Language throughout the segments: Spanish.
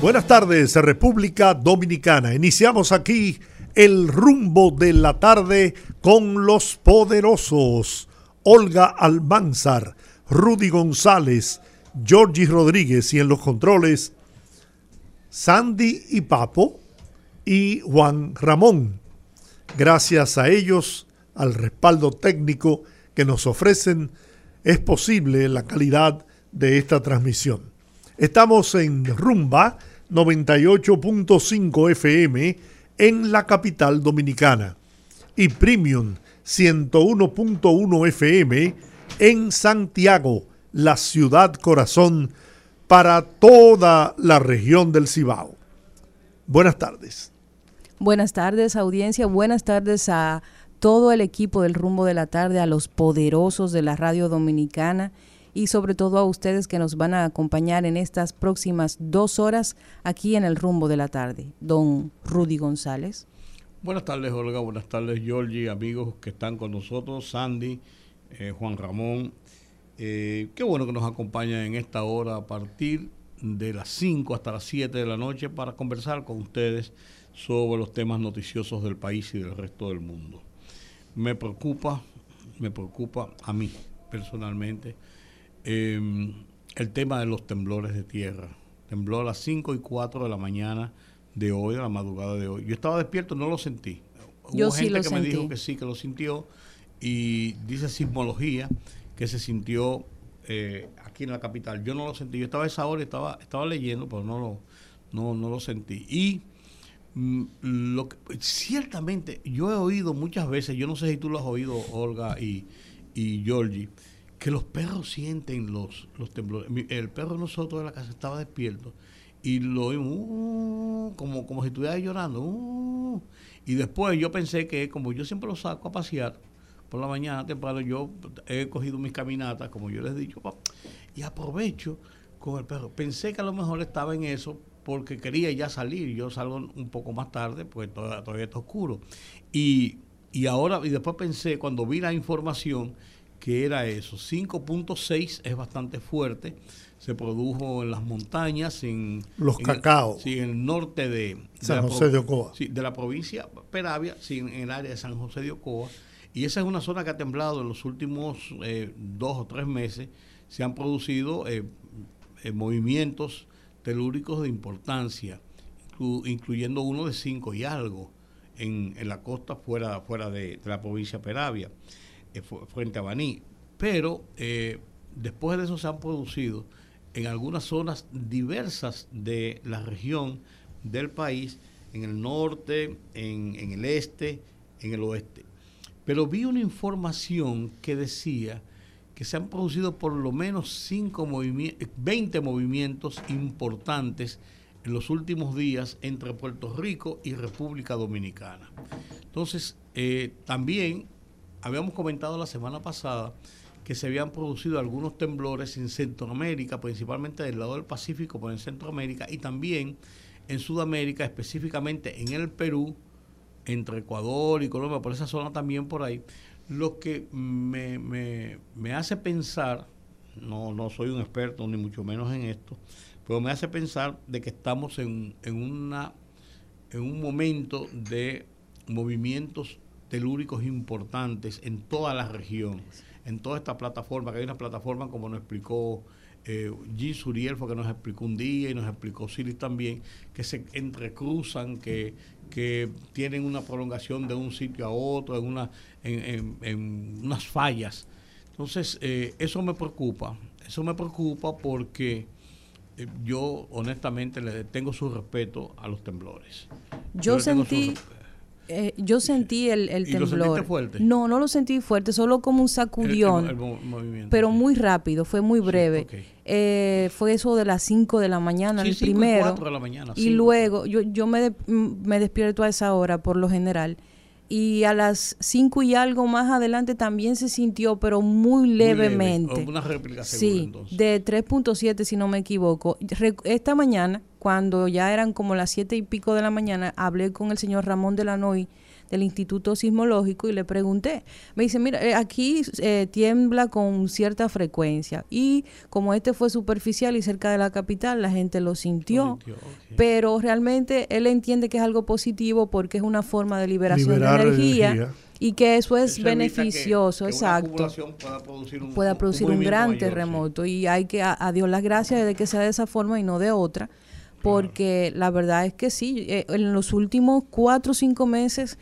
Buenas tardes, República Dominicana. Iniciamos aquí el rumbo de la tarde con los poderosos. Olga Almanzar, Rudy González, Georgie Rodríguez y en los controles Sandy y Papo y Juan Ramón. Gracias a ellos, al respaldo técnico que nos ofrecen, es posible la calidad de esta transmisión. Estamos en Rumba 98.5 FM en la capital dominicana y Premium 101.1 FM en Santiago, la ciudad corazón para toda la región del Cibao. Buenas tardes. Buenas tardes audiencia, buenas tardes a todo el equipo del rumbo de la tarde, a los poderosos de la radio dominicana y sobre todo a ustedes que nos van a acompañar en estas próximas dos horas aquí en el rumbo de la tarde. Don Rudy González. Buenas tardes, Olga. Buenas tardes, Georgie, amigos que están con nosotros, Sandy, eh, Juan Ramón. Eh, qué bueno que nos acompañan en esta hora a partir de las 5 hasta las 7 de la noche para conversar con ustedes sobre los temas noticiosos del país y del resto del mundo. Me preocupa, me preocupa a mí personalmente Em, el tema de los temblores de tierra. Tembló a las 5 y 4 de la mañana de hoy, de la madrugada de hoy. Yo estaba despierto, no lo sentí. Hubo gente que me dijo que sí, que lo sintió. Y dice sismología que se sintió eh, aquí en la capital. Yo no lo sentí. Yo estaba a esa hora y estaba, estaba leyendo, pero no lo, no, no lo sentí. Y mm, lo ciertamente, yo he oído muchas veces, yo no sé si tú lo has oído, Olga y, y Georgie, que los perros sienten los, los temblores. El perro de nosotros de la casa estaba despierto y lo oímos uh, como, como si estuviera llorando. Uh. y después yo pensé que como yo siempre lo saco a pasear por la mañana temprano, yo he cogido mis caminatas, como yo les he dicho, y aprovecho con el perro. Pensé que a lo mejor estaba en eso porque quería ya salir. Yo salgo un poco más tarde, pues todavía, todavía está oscuro. Y, y ahora, y después pensé, cuando vi la información, que era eso. 5.6 es bastante fuerte. Se produjo en las montañas, en los cacao. sí, en el norte de, San José de Ocoa. Sí, de la provincia Peravia, sí, en el área de San José de Ocoa. Y esa es una zona que ha temblado en los últimos eh, dos o tres meses. Se han producido eh, eh, movimientos telúricos de importancia, incluyendo uno de cinco y algo en, en la costa fuera, fuera de, de la provincia Peravia. Eh, frente a Baní. Pero eh, después de eso se han producido en algunas zonas diversas de la región del país, en el norte, en, el este, en el oeste. Pero vi una información que decía que se han producido por lo menos cinco 20 movimientos importantes en los últimos días entre Puerto Rico y República Dominicana. Entonces, eh, también habíamos comentado la semana pasada que se habían producido algunos temblores en Centroamérica, principalmente del lado del Pacífico, pero en Centroamérica y también en Sudamérica, específicamente en el Perú, entre Ecuador y Colombia, por esa zona también por ahí, lo que me, me, hace pensar, no, no soy un experto ni mucho menos en esto, pero me hace pensar de que estamos en, en, una, en un momento de movimientos telúricos importantes en toda la región, en toda esta plataforma, que hay una plataforma como nos explicó eh, G. Suriel, fue que nos explicó un día y nos explicó Silis también, que se entrecruzan, que, que tienen una prolongación de un sitio a otro, en, una, en, unas fallas. Entonces, eh, eso me preocupa, eso me preocupa porque eh, yo honestamente le tengo su respeto a los temblores. Yo, sentí Eh, yo sentí el, el ¿Y lo temblor. sentiste fuerte? No, no lo sentí fuerte, solo como un sacudión. El- el pero sí. muy rápido, fue muy breve. Eh, fue eso de las 5 de la mañana, Sí, el y primero. cuatro de la mañana, y luego, yo, yo me, de- me despierto a esa hora por lo general. Y a las 5 y algo más adelante también se sintió, pero muy Muy leve. levemente. O Una réplica segura, Sí, entonces. de 3.7 si no me equivoco. Re- Esta mañana, cuando ya eran como las 7 y pico de la mañana, hablé con el señor Ramón Delanoy del Instituto Sismológico y le pregunté. Me dice, mira, eh, aquí eh, tiembla con cierta frecuencia y como este fue superficial y cerca de la capital, la gente lo sintió. Lo sintió, ok. Pero realmente él entiende que es algo positivo porque es una forma de liberación Liberar de energía, energía. y que eso es Eso que- beneficioso, que una exacto pueda producir un, pueda producir un, gran mayor, sí. terremoto y hay que a, a Dios las gracias de que sea de esa forma y no de otra porque la verdad es que sí eh, en los últimos cuatro o cinco meses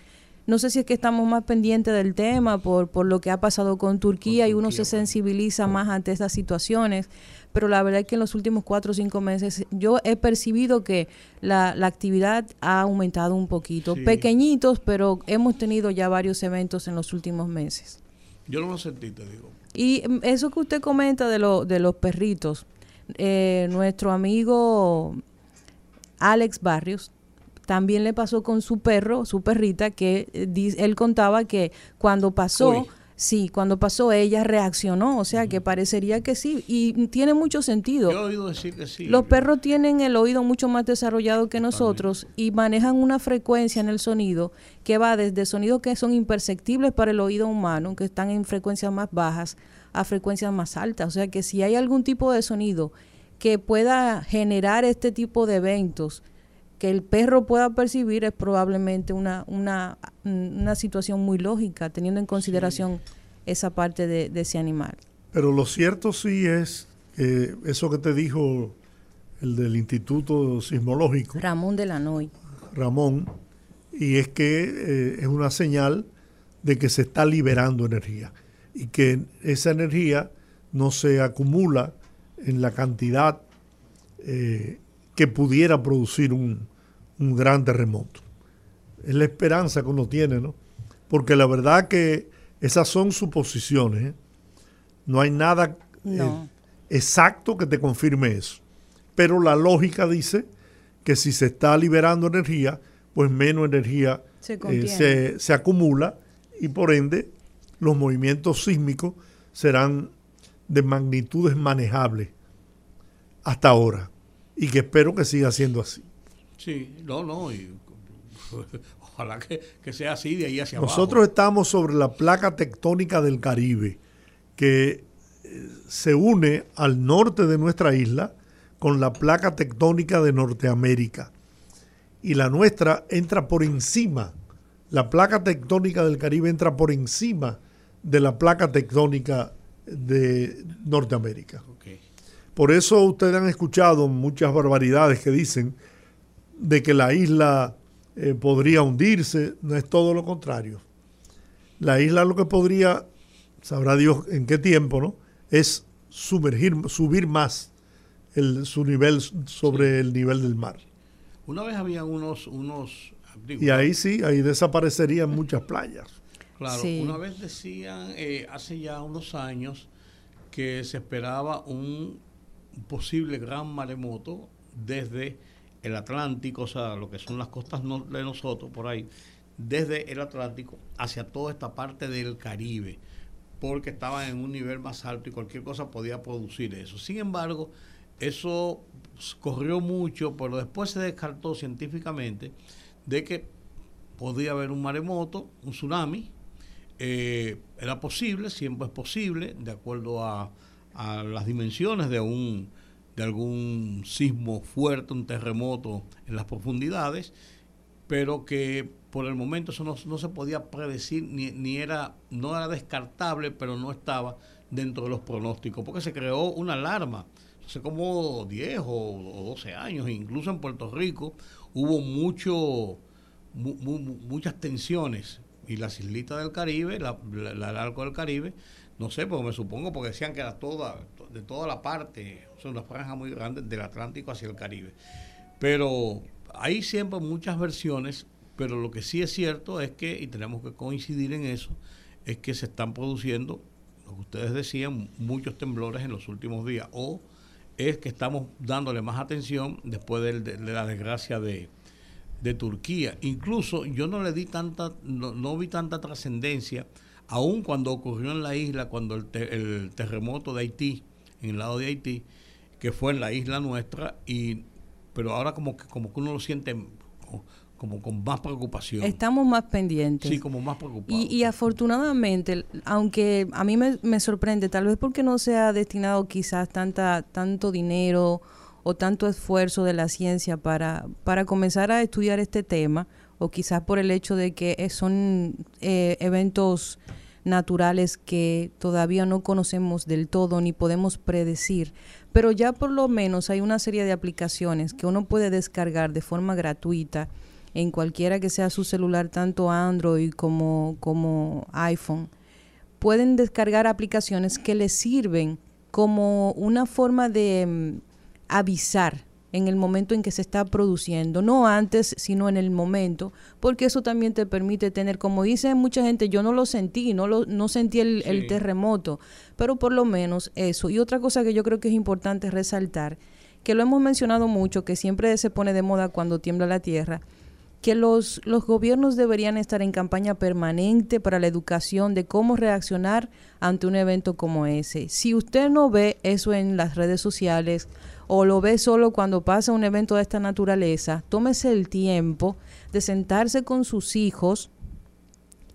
no sé si es que estamos más pendientes del tema por, por lo que ha pasado con Turquía y uno se pues. sensibiliza más ante estas situaciones, pero la verdad es que en los últimos cuatro o cinco meses yo he percibido que la, la actividad ha aumentado un poquito, Sí. pequeñitos, pero hemos tenido ya varios eventos en los últimos meses. Yo no lo sentí, te digo. Y mm, eso que usted comenta de, lo, de los perritos, eh, nuestro amigo Alex Barrios también le pasó con su perro, su perrita, que eh, él contaba que cuando pasó, Uy. sí, cuando pasó ella reaccionó, o sea que parecería que sí, y tiene mucho sentido. Yo he oído decir que sí. Los perros tienen el oído mucho más desarrollado que nosotros y manejan una frecuencia en el sonido que va desde sonidos que son imperceptibles para el oído humano, que están en frecuencias más bajas, a frecuencias más altas. O sea que si hay algún tipo de sonido que pueda generar este tipo de eventos que el perro pueda percibir es probablemente una, una, una situación muy lógica, teniendo en consideración esa parte de, de ese animal. Pero lo cierto sí es que eso que te dijo el del Instituto Sismológico, Ramón de la Noy. Ramón, y es que eh, es una señal de que se está liberando energía y que esa energía no se acumula en la cantidad eh, que pudiera producir un, un gran terremoto. Es la esperanza que uno tiene, ¿no? Porque la verdad que esas son suposiciones. ¿eh? No hay nada eh, exacto que te confirme eso. Pero la lógica dice que si se está liberando energía, pues menos energía Se eh, se acumula y por ende los movimientos sísmicos serán de magnitudes manejables hasta ahora y que espero que siga siendo así. Sí, no, no. y- ojalá que, que sea así de ahí hacia Nosotros abajo. estamos sobre la placa tectónica del Caribe, que eh, se une al norte de nuestra isla con la placa tectónica de Norteamérica. Y la nuestra entra por encima, la placa tectónica del Caribe entra por encima de la placa tectónica de Norteamérica. Ok. Por eso ustedes han escuchado muchas barbaridades que dicen de que la isla eh, podría hundirse. No es todo lo contrario. La isla lo que podría, sabrá Dios en qué tiempo, ¿no? Es sumergir, subir más el, su nivel sobre el nivel del mar. Una vez había unos, unos digo, Y ahí sí, ahí desaparecerían muchas playas. Claro, Sí. una vez decían, eh, hace ya unos años, que se esperaba un posible gran maremoto desde el Atlántico, o sea, lo que son las costas no- de nosotros, por ahí, desde el Atlántico hacia toda esta parte del Caribe, porque estaban en un nivel más alto y cualquier cosa podía producir eso. Sin embargo, eso corrió mucho, pero después se descartó científicamente de que podía haber un maremoto, un tsunami, eh, era posible, siempre es posible, de acuerdo a, a las dimensiones de un de algún sismo fuerte, un terremoto en las profundidades, pero que por el momento eso no, no se podía predecir ni, ni era no era descartable, pero no estaba dentro de los pronósticos, porque se creó una alarma. Hace como 10 o, o 12 años, incluso en Puerto Rico hubo mucho mu- mu- mu- muchas tensiones y las islitas del Caribe, la, la- la- el arco del Caribe, no sé, porque me supongo porque decían que era toda, de toda la parte, o sea, una franja muy grande del Atlántico hacia el Caribe. Pero hay siempre muchas versiones pero lo que sí es cierto es que, y tenemos que coincidir en eso, es que se están produciendo, lo que ustedes decían, muchos temblores en los últimos días, o es que estamos dándole más atención después de, la desgracia de, Turquía. Incluso yo no le di tanta, no, vi tanta trascendencia, aun cuando ocurrió en la isla, cuando el, el terremoto de Haití, en el lado de Haití, que fue en la isla nuestra, y pero ahora como que, como que uno lo siente como con más preocupación. Estamos más pendientes. Sí, como más preocupados. Y, afortunadamente, aunque a mí me, sorprende, tal vez porque no se ha destinado quizás tanta, tanto dinero o tanto esfuerzo de la ciencia para, para comenzar a estudiar este tema, o quizás por el hecho de que son eh, eventos naturales que todavía no conocemos del todo ni podemos predecir, pero ya por lo menos hay una serie de aplicaciones que uno puede descargar de forma gratuita en cualquiera que sea su celular, tanto Android como, como iPhone, pueden descargar aplicaciones que les sirven como una forma de mm, avisar en el momento en que se está produciendo, no antes, sino en el momento, porque eso también te permite tener, como dice mucha gente, yo no lo sentí, no, lo, no sentí el, el terremoto, pero por lo menos eso. Y otra cosa que yo creo que es importante resaltar, que lo hemos mencionado mucho, que siempre se pone de moda cuando tiembla la tierra, que los, los gobiernos deberían estar en campaña permanente para la educación de cómo reaccionar ante un evento como ese. Si usted no ve eso en las redes sociales o lo ve solo cuando pasa un evento de esta naturaleza, tómese el tiempo de sentarse con sus hijos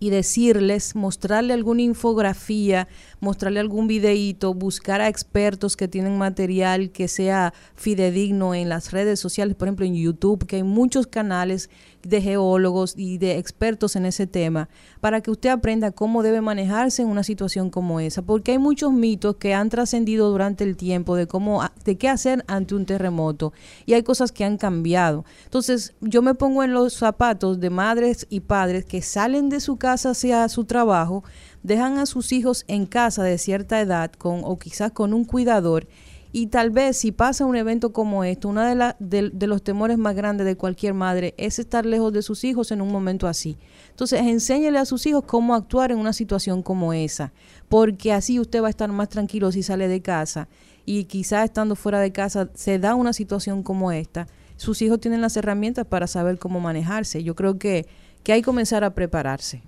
y decirles, mostrarle alguna infografía, mostrarle algún videíto, buscar a expertos que tienen material que sea fidedigno en las redes sociales, por ejemplo en YouTube, que hay muchos canales de geólogos y de expertos en ese tema, para que usted aprenda cómo debe manejarse en una situación como esa, porque hay muchos mitos que han trascendido durante el tiempo de cómo de qué hacer ante un terremoto y hay cosas que han cambiado. Entonces, yo me pongo en los zapatos de madres y padres que salen de su casa hacia su trabajo, dejan a sus hijos en casa de cierta edad con o quizás con un cuidador y tal vez si pasa un evento como esto, uno de, de, los temores más grandes de cualquier madre es estar lejos de sus hijos en un momento así. Entonces, enséñele a sus hijos cómo actuar en una situación como esa, porque así usted va a estar más tranquilo si sale de casa y quizás estando fuera de casa se da una situación como esta. Sus hijos tienen las herramientas para saber cómo manejarse. Yo creo que, que hay que comenzar a prepararse.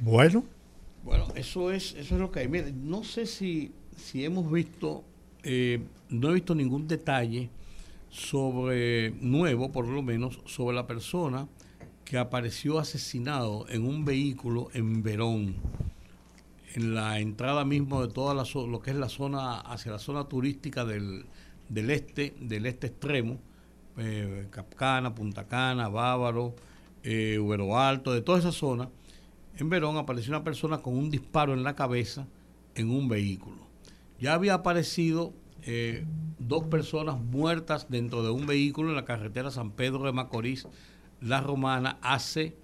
Bueno. Bueno, eso es, eso es lo que hay. Mire, no sé si si hemos visto, eh, no he visto ningún detalle sobre, nuevo por lo menos, sobre la persona que apareció asesinado en un vehículo en Verón, en la entrada mismo de toda la lo que es la zona, hacia la zona turística del, del este, del este extremo, eh, Capcana, Punta Cana, Bávaro, eh, Ubero Alto, de toda esa zona, en Verón apareció una persona con un disparo en la cabeza en un vehículo. Ya había aparecido eh, dos personas muertas dentro de un vehículo en la carretera San Pedro de Macorís, La Romana, hace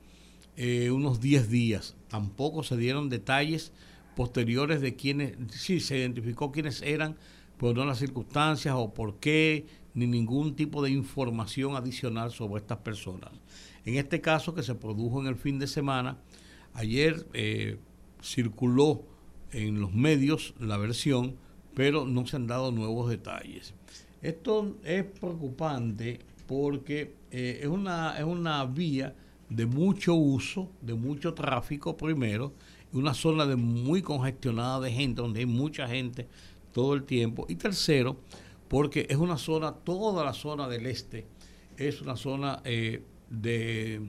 eh, unos 10 días. Tampoco se dieron detalles posteriores de quiénes, sí, se identificó quiénes eran, pero no las circunstancias o por qué, ni ningún tipo de información adicional sobre estas personas. En este caso que se produjo en el fin de semana, ayer eh, circuló en los medios la versión pero no se han dado nuevos detalles. Esto es preocupante porque eh, es, una, es una vía de mucho uso, de mucho tráfico primero, una zona de muy congestionada de gente, donde hay mucha gente todo el tiempo. Y tercero, porque es una zona, toda la zona del este, es una zona eh, de,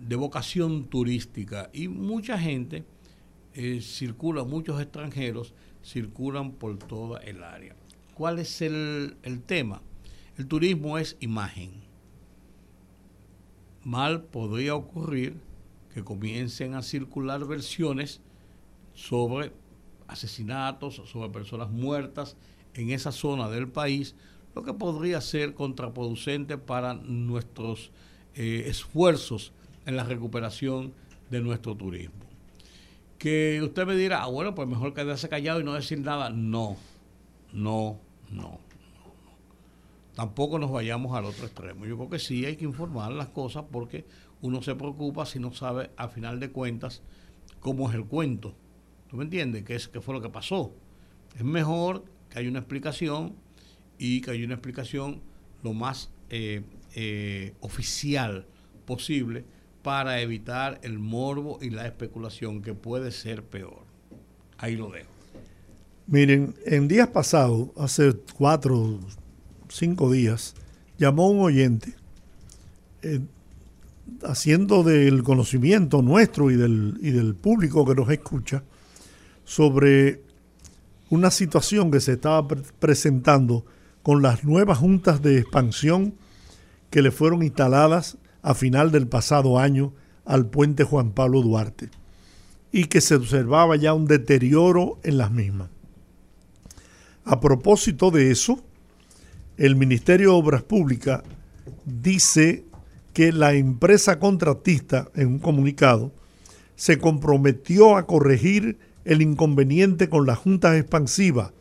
de, vocación turística y mucha gente eh, circula, muchos extranjeros circulan por toda el área. ¿Cuál es el, tema? El turismo es imagen. Mal podría ocurrir que comiencen a circular versiones sobre asesinatos, sobre personas muertas en esa zona del país, lo que podría ser contraproducente para nuestros eh, esfuerzos en la recuperación de nuestro turismo que usted me dirá, ah, bueno, pues mejor quedarse callado y no decir nada. No, no, no, tampoco nos vayamos al otro extremo. Yo creo que sí hay que informar las cosas porque uno se preocupa si no sabe a final de cuentas cómo es el cuento. ¿Tú me entiendes? ¿Qué, es, qué fue lo que pasó? Es mejor que haya una explicación y que haya una explicación lo más eh, eh, oficial posible para evitar el morbo y la especulación que puede ser peor. Ahí lo dejo. Miren, en días pasados, hace cuatro, cinco días, llamó un oyente eh, haciendo del conocimiento nuestro y del, y del público que nos escucha sobre una situación que se estaba presentando con las nuevas juntas de expansión que le fueron instaladas a final del pasado año al puente Juan Pablo Duarte y que se observaba ya un deterioro en las mismas. A propósito de eso, el Ministerio de Obras Públicas dice que la empresa contratista, en un comunicado, se comprometió a corregir el inconveniente con las juntas expansivas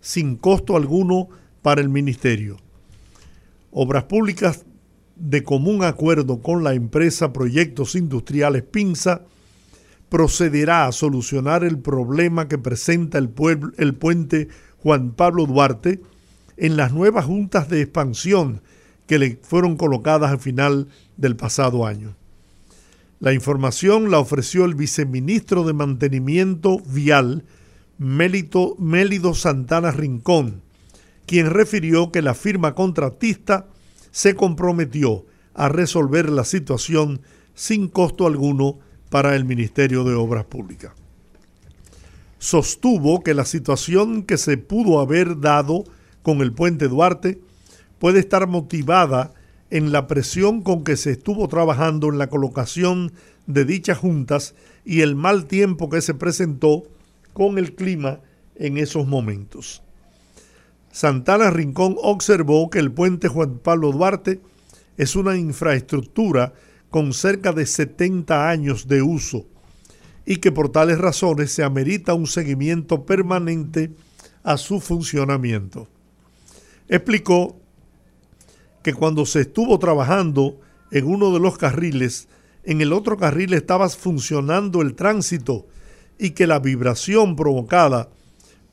sin costo alguno para el Ministerio. Obras Públicas, de común acuerdo con la empresa Proyectos Industriales Pinza, procederá a solucionar el problema que presenta el, el puente Juan Pablo Duarte en las nuevas juntas de expansión que le fueron colocadas al final del pasado año. La información la ofreció el viceministro de Mantenimiento Vial, Mélito, Mélido Santana Rincón, quien refirió que la firma contratista se comprometió a resolver la situación sin costo alguno para el Ministerio de Obras Públicas. Sostuvo que la situación que se pudo haber dado con el puente Duarte puede estar motivada en la presión con que se estuvo trabajando en la colocación de dichas juntas y el mal tiempo que se presentó con el clima en esos momentos. Santana Rincón observó que el puente Juan Pablo Duarte es una infraestructura con cerca de 70 años de uso y que por tales razones se amerita un seguimiento permanente a su funcionamiento. Explicó que cuando se estuvo trabajando en uno de los carriles, en el otro carril estaba funcionando el tránsito y que la vibración provocada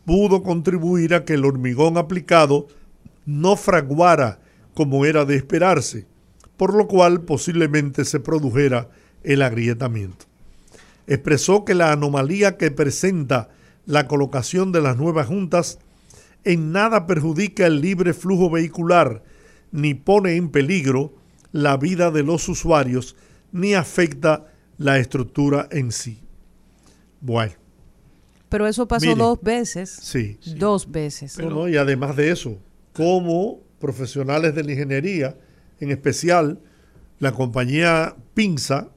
pudo contribuir a que el hormigón aplicado no fraguara como era de esperarse, por lo cual posiblemente se produjera el agrietamiento. Expresó que la anomalía que presenta la colocación de las nuevas juntas en nada perjudica el libre flujo vehicular, ni pone en peligro la vida de los usuarios, ni afecta la estructura en sí. Bueno, pero eso pasó dos veces. Sí. Dos veces. y además de eso, como profesionales de la ingeniería, en especial la compañía Pinza,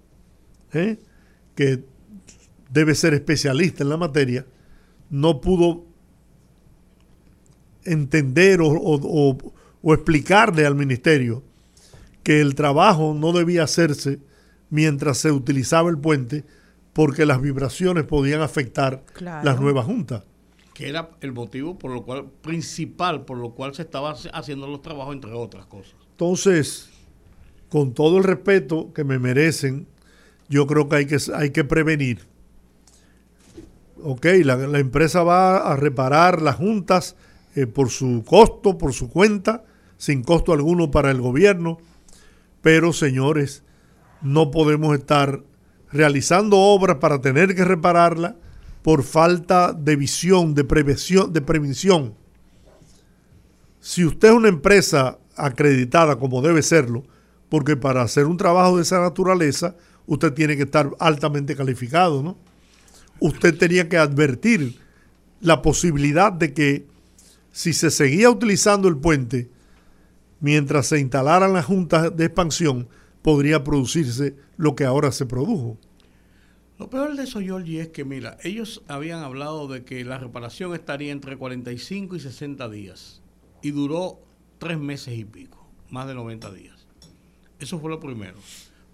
¿eh? que debe ser especialista en la materia, no pudo entender o explicarle al ministerio que el trabajo no debía hacerse mientras se utilizaba el puente, porque las vibraciones podían afectar las nuevas juntas. Que era el motivo por lo cual, principal, por lo cual se estaban haciendo los trabajos, entre otras cosas. Entonces, con todo el respeto que me merecen, yo creo que hay que, hay que prevenir. Ok, la, empresa va a reparar las juntas eh, por su costo, por su cuenta, sin costo alguno para el gobierno, pero señores, no podemos estar realizando obras para tener que repararla por falta de visión, de prevención, de prevención. Si usted es una empresa acreditada como debe serlo, porque para hacer un trabajo de esa naturaleza, usted tiene que estar altamente calificado, ¿no? Usted tenía que advertir la posibilidad de que si se seguía utilizando el puente mientras se instalaran las juntas de expansión, podría producirse lo que ahora se produjo. Lo peor de eso, Georgie, es que, mira, ellos habían hablado de que la reparación estaría entre 45 y 60 días y duró tres meses y pico, más de 90 días. Eso fue lo primero.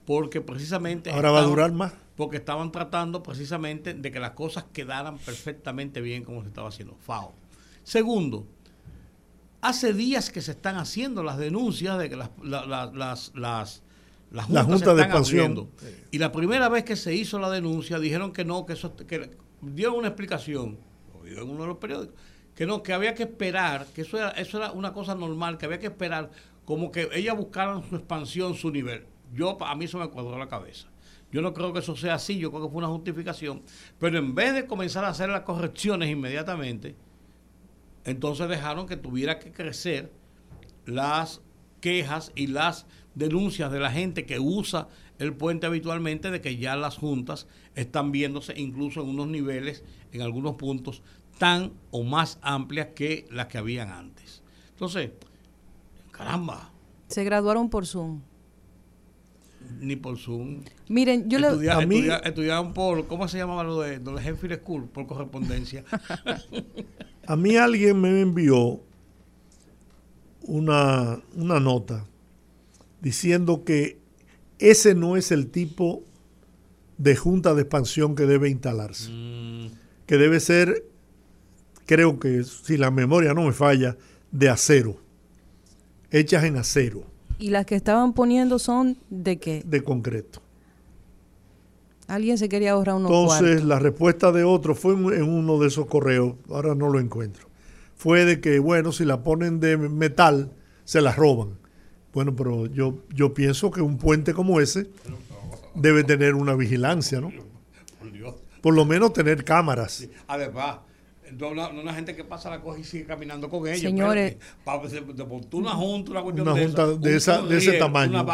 Porque precisamente... Ahora va a durar más. Porque estaban tratando precisamente de que las cosas quedaran perfectamente bien como se estaba haciendo. FAO. Segundo, Hace días que se están haciendo las denuncias de que las, las, las, las la Junta de Expansión. Y la primera vez que se hizo la denuncia dijeron que no, que eso que dieron una explicación, lo en uno de los periódicos, que no, que había que esperar, que eso era, eso era una cosa normal, que había que esperar como que ellas buscaran su expansión, su nivel. Yo, a mí eso me cuadró la cabeza. Yo no creo que eso sea así, yo creo que fue una justificación. Pero en vez de comenzar a hacer las correcciones inmediatamente, entonces dejaron que tuviera que crecer las quejas y las denuncias de la gente que usa el puente habitualmente de que ya las juntas están viéndose incluso en unos niveles, en algunos puntos, tan o más amplias que las que habían antes. Entonces, caramba. Se graduaron por Zoom. Ni por Zoom. Miren, yo le... A mí, estudiaban por, ¿cómo se llamaba lo de, de Henfield School? Por correspondencia. a mí alguien me envió una, una nota diciendo que ese no es el tipo de junta de expansión que debe instalarse. Mm. Que debe ser, creo que si la memoria no me falla, de acero. Hechas en acero. ¿Y las que estaban poniendo son de qué? De concreto. Alguien se quería ahorrar unos Entonces, la respuesta de otro fue en uno de esos correos, ahora no lo encuentro. Fue de que, bueno, si la ponen de metal, se la roban. Bueno, pero yo, yo pienso que un puente como ese debe tener una vigilancia, ¿no? Por lo menos tener cámaras. Además, una, una, gente que pasa la cosa y sigue caminando con ella. Señores, una junta, una cuestión una junta de, esa, de ese tamaño.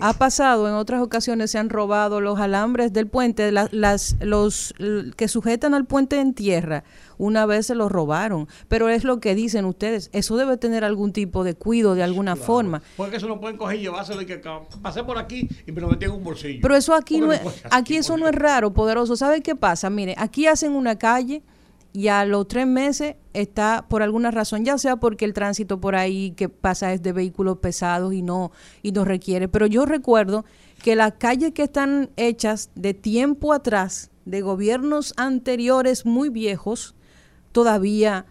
Ha pasado en otras ocasiones, se han robado los alambres del puente, las, los que sujetan al puente en tierra. Una vez se los robaron, pero es lo que dicen ustedes. Eso debe tener algún tipo de cuido de alguna forma. Porque eso no pueden coger y llevárselo y que pasé por aquí y me lo metí en un bolsillo. Pero eso aquí no, es, aquí eso no es raro, poderoso. ¿Sabe qué pasa? Mire, aquí hacen una calle y a los tres meses está por alguna razón, ya sea porque el tránsito por ahí que pasa es de vehículos pesados y no, y no requiere. Pero yo recuerdo que las calles que están hechas de tiempo atrás, de gobiernos anteriores muy viejos, todavía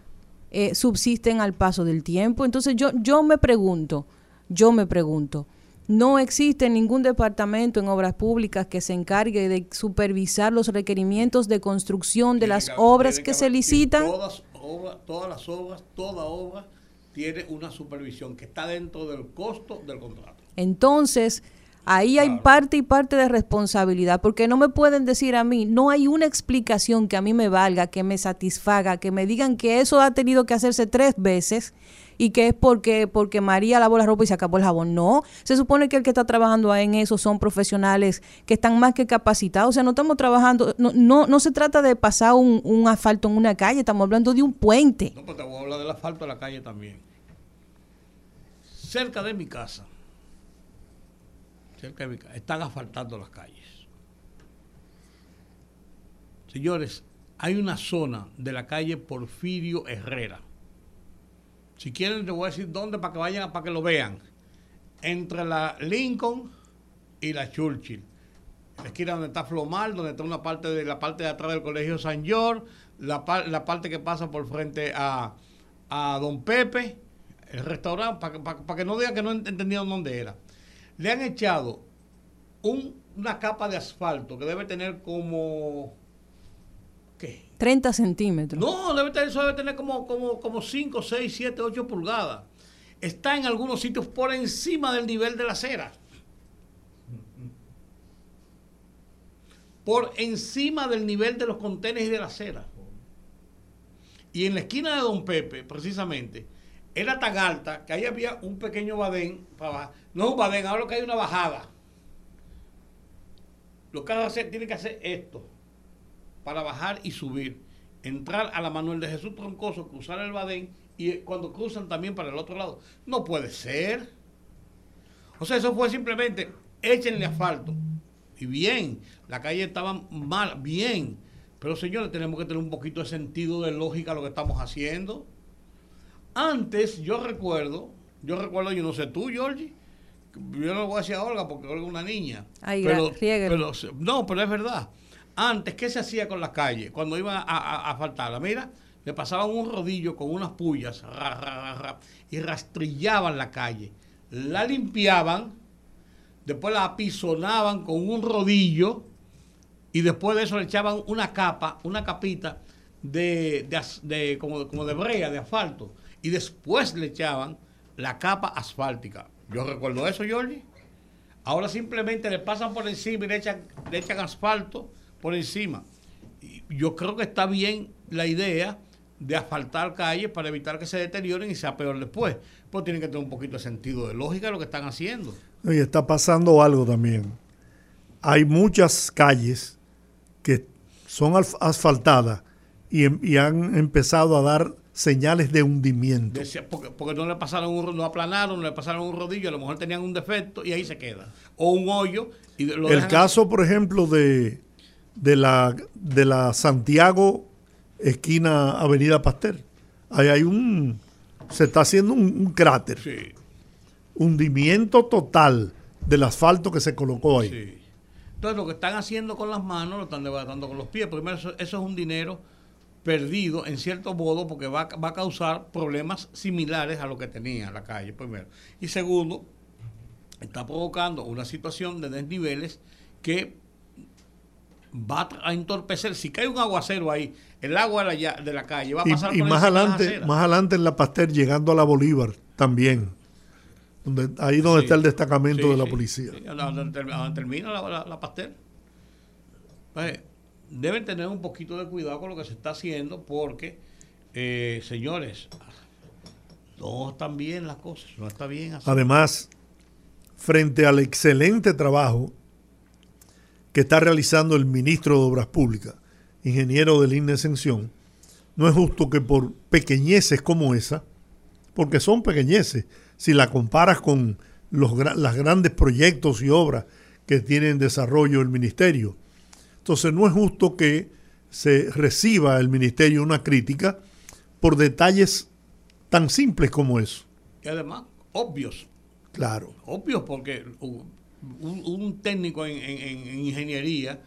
eh, subsisten al paso del tiempo. Entonces yo, yo me pregunto, yo me pregunto, no existe ningún departamento en obras públicas que se encargue de supervisar los requerimientos de construcción de las obras que, se licitan. Todas, todas las obras, toda obra tiene una supervisión que está dentro del costo del contrato. Entonces, Ahí hay parte y parte de responsabilidad, porque no me pueden decir a mí, no hay una explicación que a mí me valga, que me satisfaga, que me digan que eso ha tenido que hacerse tres veces y que es porque, porque María lavó la ropa y se acabó el jabón. No, se supone que el que está trabajando en eso son profesionales que están más que capacitados. O sea, no estamos trabajando, no, no, no se trata de pasar un, un asfalto en una calle, estamos hablando de un puente. No, pues te voy a hablar del asfalto en la calle también. Cerca de mi casa, cerca están asfaltando las calles. Señores, hay una zona de la calle Porfirio Herrera si quieren, les voy a decir dónde para que vayan, para que lo vean. Entre la Lincoln y la Churchill. La esquina donde está Flomar, donde está una parte de la parte de atrás del Colegio San George, la, parte que pasa por frente a, Don Pepe, el restaurante, para, que no digan que no entendieron dónde era. Le han echado una capa de asfalto que debe tener como ¿Qué? 30 centímetros. No, debe tener, eso debe tener como, como, como 5, 6, 7, 8 pulgadas. Está en algunos sitios por encima del nivel de la acera. Por encima del nivel de los contenes y de la acera. Y en la esquina de Don Pepe, precisamente, era tan alta que ahí había un pequeño badén para bajar. No es un badén, ahora que hay una bajada. Lo que hacer, tiene que hacer esto para bajar y subir. Entrar a la Manuel de Jesús Troncoso, cruzar el Badén y cuando cruzan también para el otro lado. No puede ser. O sea, eso fue simplemente échenle asfalto. Y bien, la calle estaba mal, bien. Pero señores, tenemos que tener un poquito de sentido de lógica lo que estamos haciendo. Antes, yo recuerdo, yo recuerdo, yo no sé tú, Georgie, yo no lo voy a decir a Olga porque Olga es una niña. pero, no, pero es verdad. Antes, ¿qué se hacía con las calles cuando iban a, a, faltarla? Mira, le pasaban un rodillo con unas pullas y rastrillaban la calle. La limpiaban, después la apisonaban con un rodillo y después de eso le echaban una capa, una capita de, de, como, como de brea, de asfalto, y después le echaban la capa asfáltica. Yo recuerdo eso, Jordi. Ahora simplemente le pasan por encima y le echan, le echan asfalto por encima. Yo creo que está bien la idea de asfaltar calles para evitar que se deterioren y sea peor después. Pues tienen que tener un poquito de sentido de lógica lo que están haciendo. Y está pasando algo también. Hay muchas calles que son asfaltadas y, han empezado a dar señales de hundimiento. porque, no le pasaron un, no aplanaron, no le pasaron un rodillo, a lo mejor tenían un defecto y ahí se queda. O un hoyo. Y lo El caso, por ejemplo, de, de, la, de la Santiago esquina Avenida Pastel. Ahí hay un, se está haciendo un, cráter. Sí. Hundimiento total del asfalto que se colocó ahí. Sí. Entonces lo que están haciendo con las manos lo están desbaratando con los pies. Primero, eso, es un dinero perdido en cierto modo porque va, va, a causar problemas similares a lo que tenía la calle, primero. Y segundo, está provocando una situación de desniveles que va a entorpecer. Si cae un aguacero ahí, el agua de la, de la calle va a pasar y, más adelante, más adelante en la Pastel, llegando a la Bolívar también. Donde, ahí donde está el destacamento de la policía. donde, termina la, la, Pastel. Pues, deben tener un poquito de cuidado con lo que se está haciendo porque, eh, señores, no están bien las cosas, no está bien así. Además, frente al excelente trabajo que está realizando el ministro de Obras Públicas, ingeniero de INE Ascensión, no es justo que por pequeñeces como esa, porque son pequeñeces, si la comparas con los las grandes proyectos y obras que tiene en desarrollo el ministerio. Entonces no es justo que se reciba el ministerio una crítica por detalles tan simples como eso. Y además, obvios. Claro. Obvios porque un, técnico en, ingeniería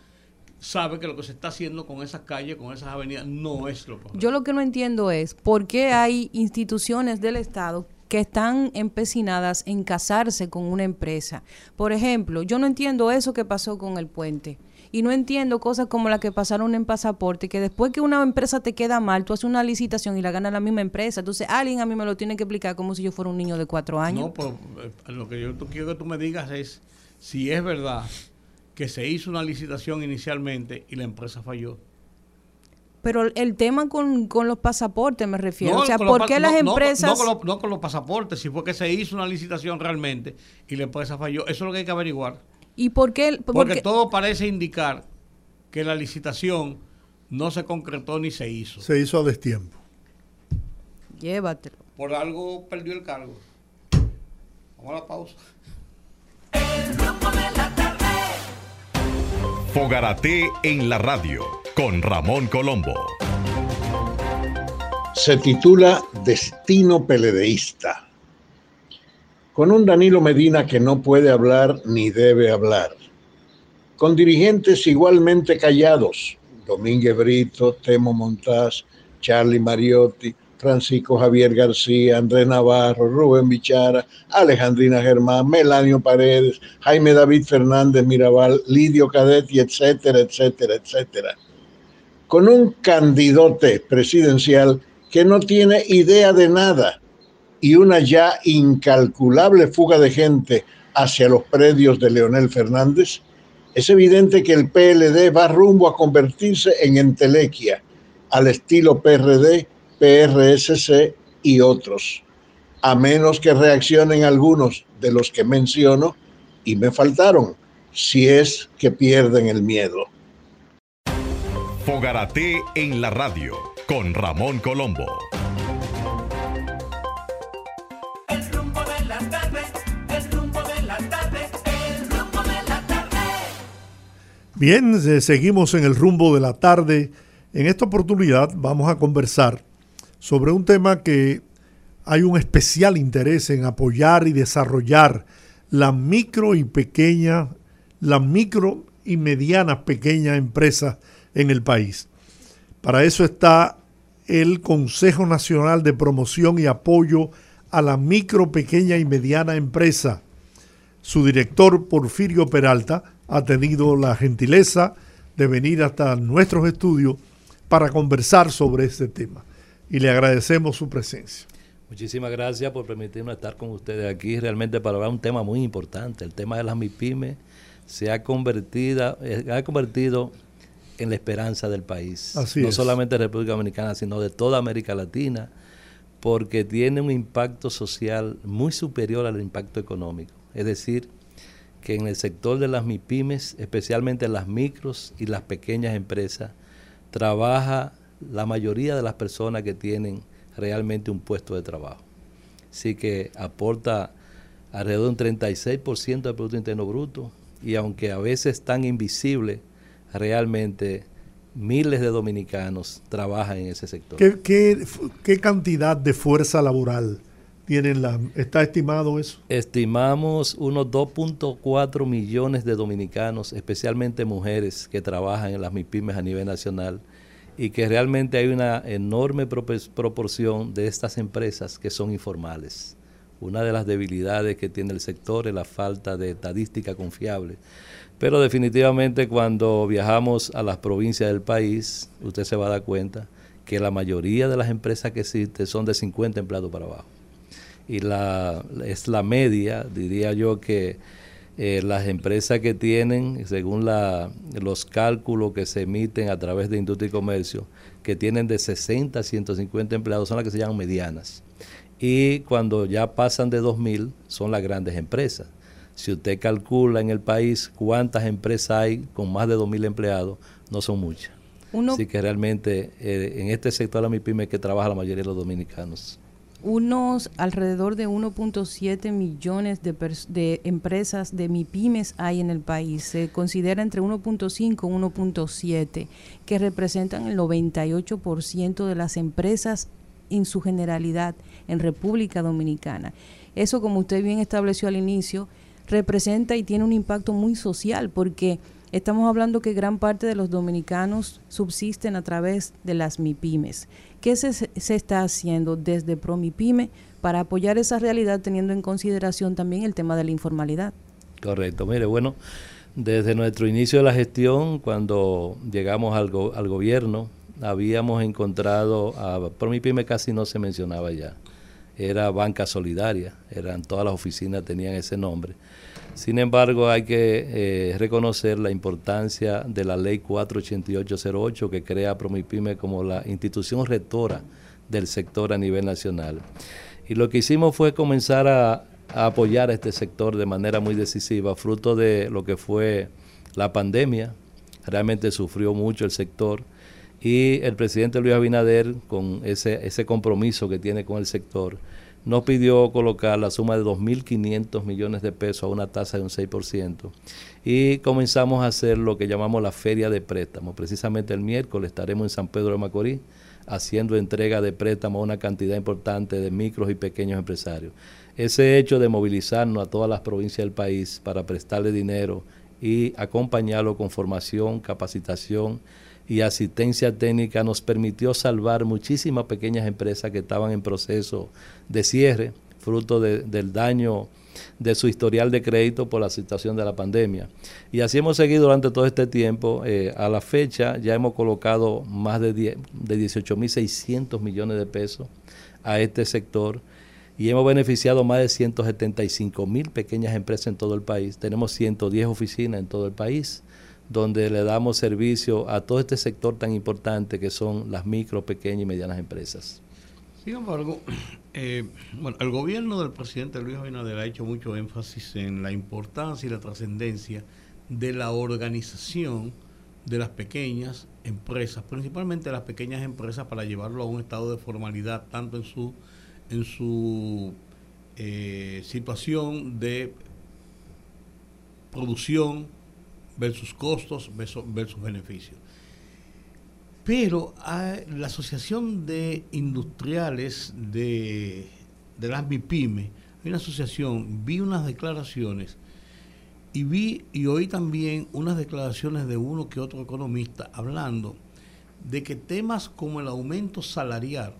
sabe que lo que se está haciendo con esas calles, con esas avenidas, no es lo correcto. Yo lo que no entiendo es por qué hay instituciones del Estado que están empecinadas en casarse con una empresa. Por ejemplo, yo no entiendo eso que pasó con el puente. Y no entiendo cosas como la que pasaron en pasaporte, que después que una empresa te queda mal, tú haces una licitación y la gana la misma empresa. Entonces alguien a mí me lo tiene que explicar como si yo fuera un niño de cuatro años. No, pero eh, lo que yo quiero que tú me digas es si es verdad que se hizo una licitación inicialmente y la empresa falló. Pero el tema con, los pasaportes me refiero. o sea, ¿por qué las empresas... No, con los pasaportes, si fue que se hizo una licitación realmente y la empresa falló. Eso es lo que hay que averiguar. ¿Y por qué? Porque todo parece indicar que la licitación no se concretó ni se hizo. Se hizo a destiempo. Llévatelo. Por algo perdió el cargo. Vamos a la pausa. Fogarate en la radio con Ramón Colombo. Se titula Destino Peledeísta. Con un Danilo Medina que no puede hablar ni debe hablar. Con dirigentes igualmente callados. Domínguez Brito, Temo Montaz, Charlie Mariotti, Francisco Javier García, Andrés Navarro, Rubén Bichara, Alejandrina Germán, Melanio Paredes, Jaime David Fernández Mirabal, Lidio Cadetti, etcétera, etcétera, etcétera. Con un candidote presidencial que no tiene idea de nada y una ya incalculable fuga de gente hacia los predios de Leonel Fernández, es evidente que el PLD va rumbo a convertirse en entelequia, al estilo PRD PRSC y otros, a menos que reaccionen algunos de los que menciono y me faltaron, si es que pierden el miedo. Fogarate en la radio con Ramón Colombo. Bien, eh, seguimos en el rumbo de la tarde. En esta oportunidad vamos a conversar sobre un tema que hay un especial interés en apoyar y desarrollar la micro y pequeña, la micro y medianas pequeñas empresas en el país. Para eso está el Consejo Nacional de Promoción y Apoyo a la Micro, Pequeña y Mediana Empresa. Su director, Porfirio Peralta, ha tenido la gentileza de venir hasta nuestros estudios para conversar sobre este tema. Y le agradecemos su presencia. Muchísimas gracias por permitirme estar con ustedes aquí, realmente para hablar un tema muy importante. El tema de las MIPIMES se ha, convertido, eh, ha convertido en la esperanza del país. no solamente de República Dominicana, sino de toda América Latina, porque tiene un impacto social muy superior al impacto económico. Es decir, que en el sector de las MIPIMES, especialmente las micros y las pequeñas empresas, trabaja la mayoría de las personas que tienen realmente un puesto de trabajo. Así que aporta alrededor de un 36% del Producto Interno Bruto y aunque a veces tan invisible, realmente miles de dominicanos trabajan en ese sector. ¿Qué, cantidad de fuerza laboral tienen la... ¿Está estimado eso? Estimamos unos 2.4 millones de dominicanos, especialmente mujeres, que trabajan en las MIPIMES a nivel nacional y que realmente hay una enorme proporción de estas empresas que son informales. Una de las debilidades que tiene el sector es la falta de estadística confiable. Pero definitivamente cuando viajamos a las provincias del país, usted se va a dar cuenta que la mayoría de las empresas que existen son de 50 empleados para abajo. Y la, es la media, diría yo que eh, las empresas que tienen, según la, los cálculos que se emiten a través de industria y comercio, que tienen de 60 a 150 empleados, son las que se llaman medianas. Y cuando ya pasan de 2.000, son las grandes empresas. Si usted calcula en el país cuántas empresas hay con más de 2.000 empleados, no son muchas. Así que realmente eh, en este sector la MIPYME que trabaja la mayoría de los dominicanos. Unos alrededor de 1.7 millones de, de, empresas de MIPIMES hay en el país. Se considera entre 1.5 y 1.7, que representan el 98% de las empresas en su generalidad en República Dominicana. Eso, como usted bien estableció al inicio, representa y tiene un impacto muy social porque estamos hablando que gran parte de los dominicanos subsisten a través de las MIPIMES. ¿Qué se, se está haciendo desde ProMIPIME para apoyar esa realidad teniendo en consideración también el tema de la informalidad? Correcto, mire, bueno, desde nuestro inicio de la gestión, cuando llegamos al, al gobierno, habíamos encontrado, a ProMIPYME casi no se mencionaba ya, era banca solidaria, eran todas las oficinas tenían ese nombre. Sin embargo, hay que eh, reconocer la importancia de la ley 48808 que crea Promipyme como la institución rectora del sector a nivel nacional. Y lo que hicimos fue comenzar a, a apoyar a este sector de manera muy decisiva, fruto de lo que fue la pandemia. Realmente sufrió mucho el sector y el presidente Luis Abinader, con ese, ese compromiso que tiene con el sector, nos pidió colocar la suma de 2.500 millones de pesos a una tasa de un 6%. Y comenzamos a hacer lo que llamamos la feria de préstamos. Precisamente el miércoles estaremos en San Pedro de Macorís haciendo entrega de préstamos a una cantidad importante de micros y pequeños empresarios. Ese hecho de movilizarnos a todas las provincias del país para prestarle dinero y acompañarlo con formación, capacitación, y asistencia técnica nos permitió salvar muchísimas pequeñas empresas que estaban en proceso de cierre, fruto del daño de su historial de crédito por la situación de la pandemia. Y así hemos seguido durante todo este tiempo. Eh, a la fecha ya hemos colocado más de, de 18.600 millones de pesos a este sector y hemos beneficiado más de 175 mil pequeñas empresas en todo el país. Tenemos 110 oficinas en todo el país donde le damos servicio a todo este sector tan importante que son las micro, pequeñas y medianas empresas. Sin embargo, eh, bueno, el gobierno del presidente Luis Abinader ha hecho mucho énfasis en la importancia y la trascendencia de la organización de las pequeñas empresas, principalmente las pequeñas empresas, para llevarlo a un estado de formalidad, tanto en su, en su eh, situación de producción, versus costos versus, beneficios. Pero la Asociación de Industriales de, las MIPYME, hay una asociación, vi unas declaraciones y vi y oí también unas declaraciones de uno que otro economista hablando de que temas como el aumento salarial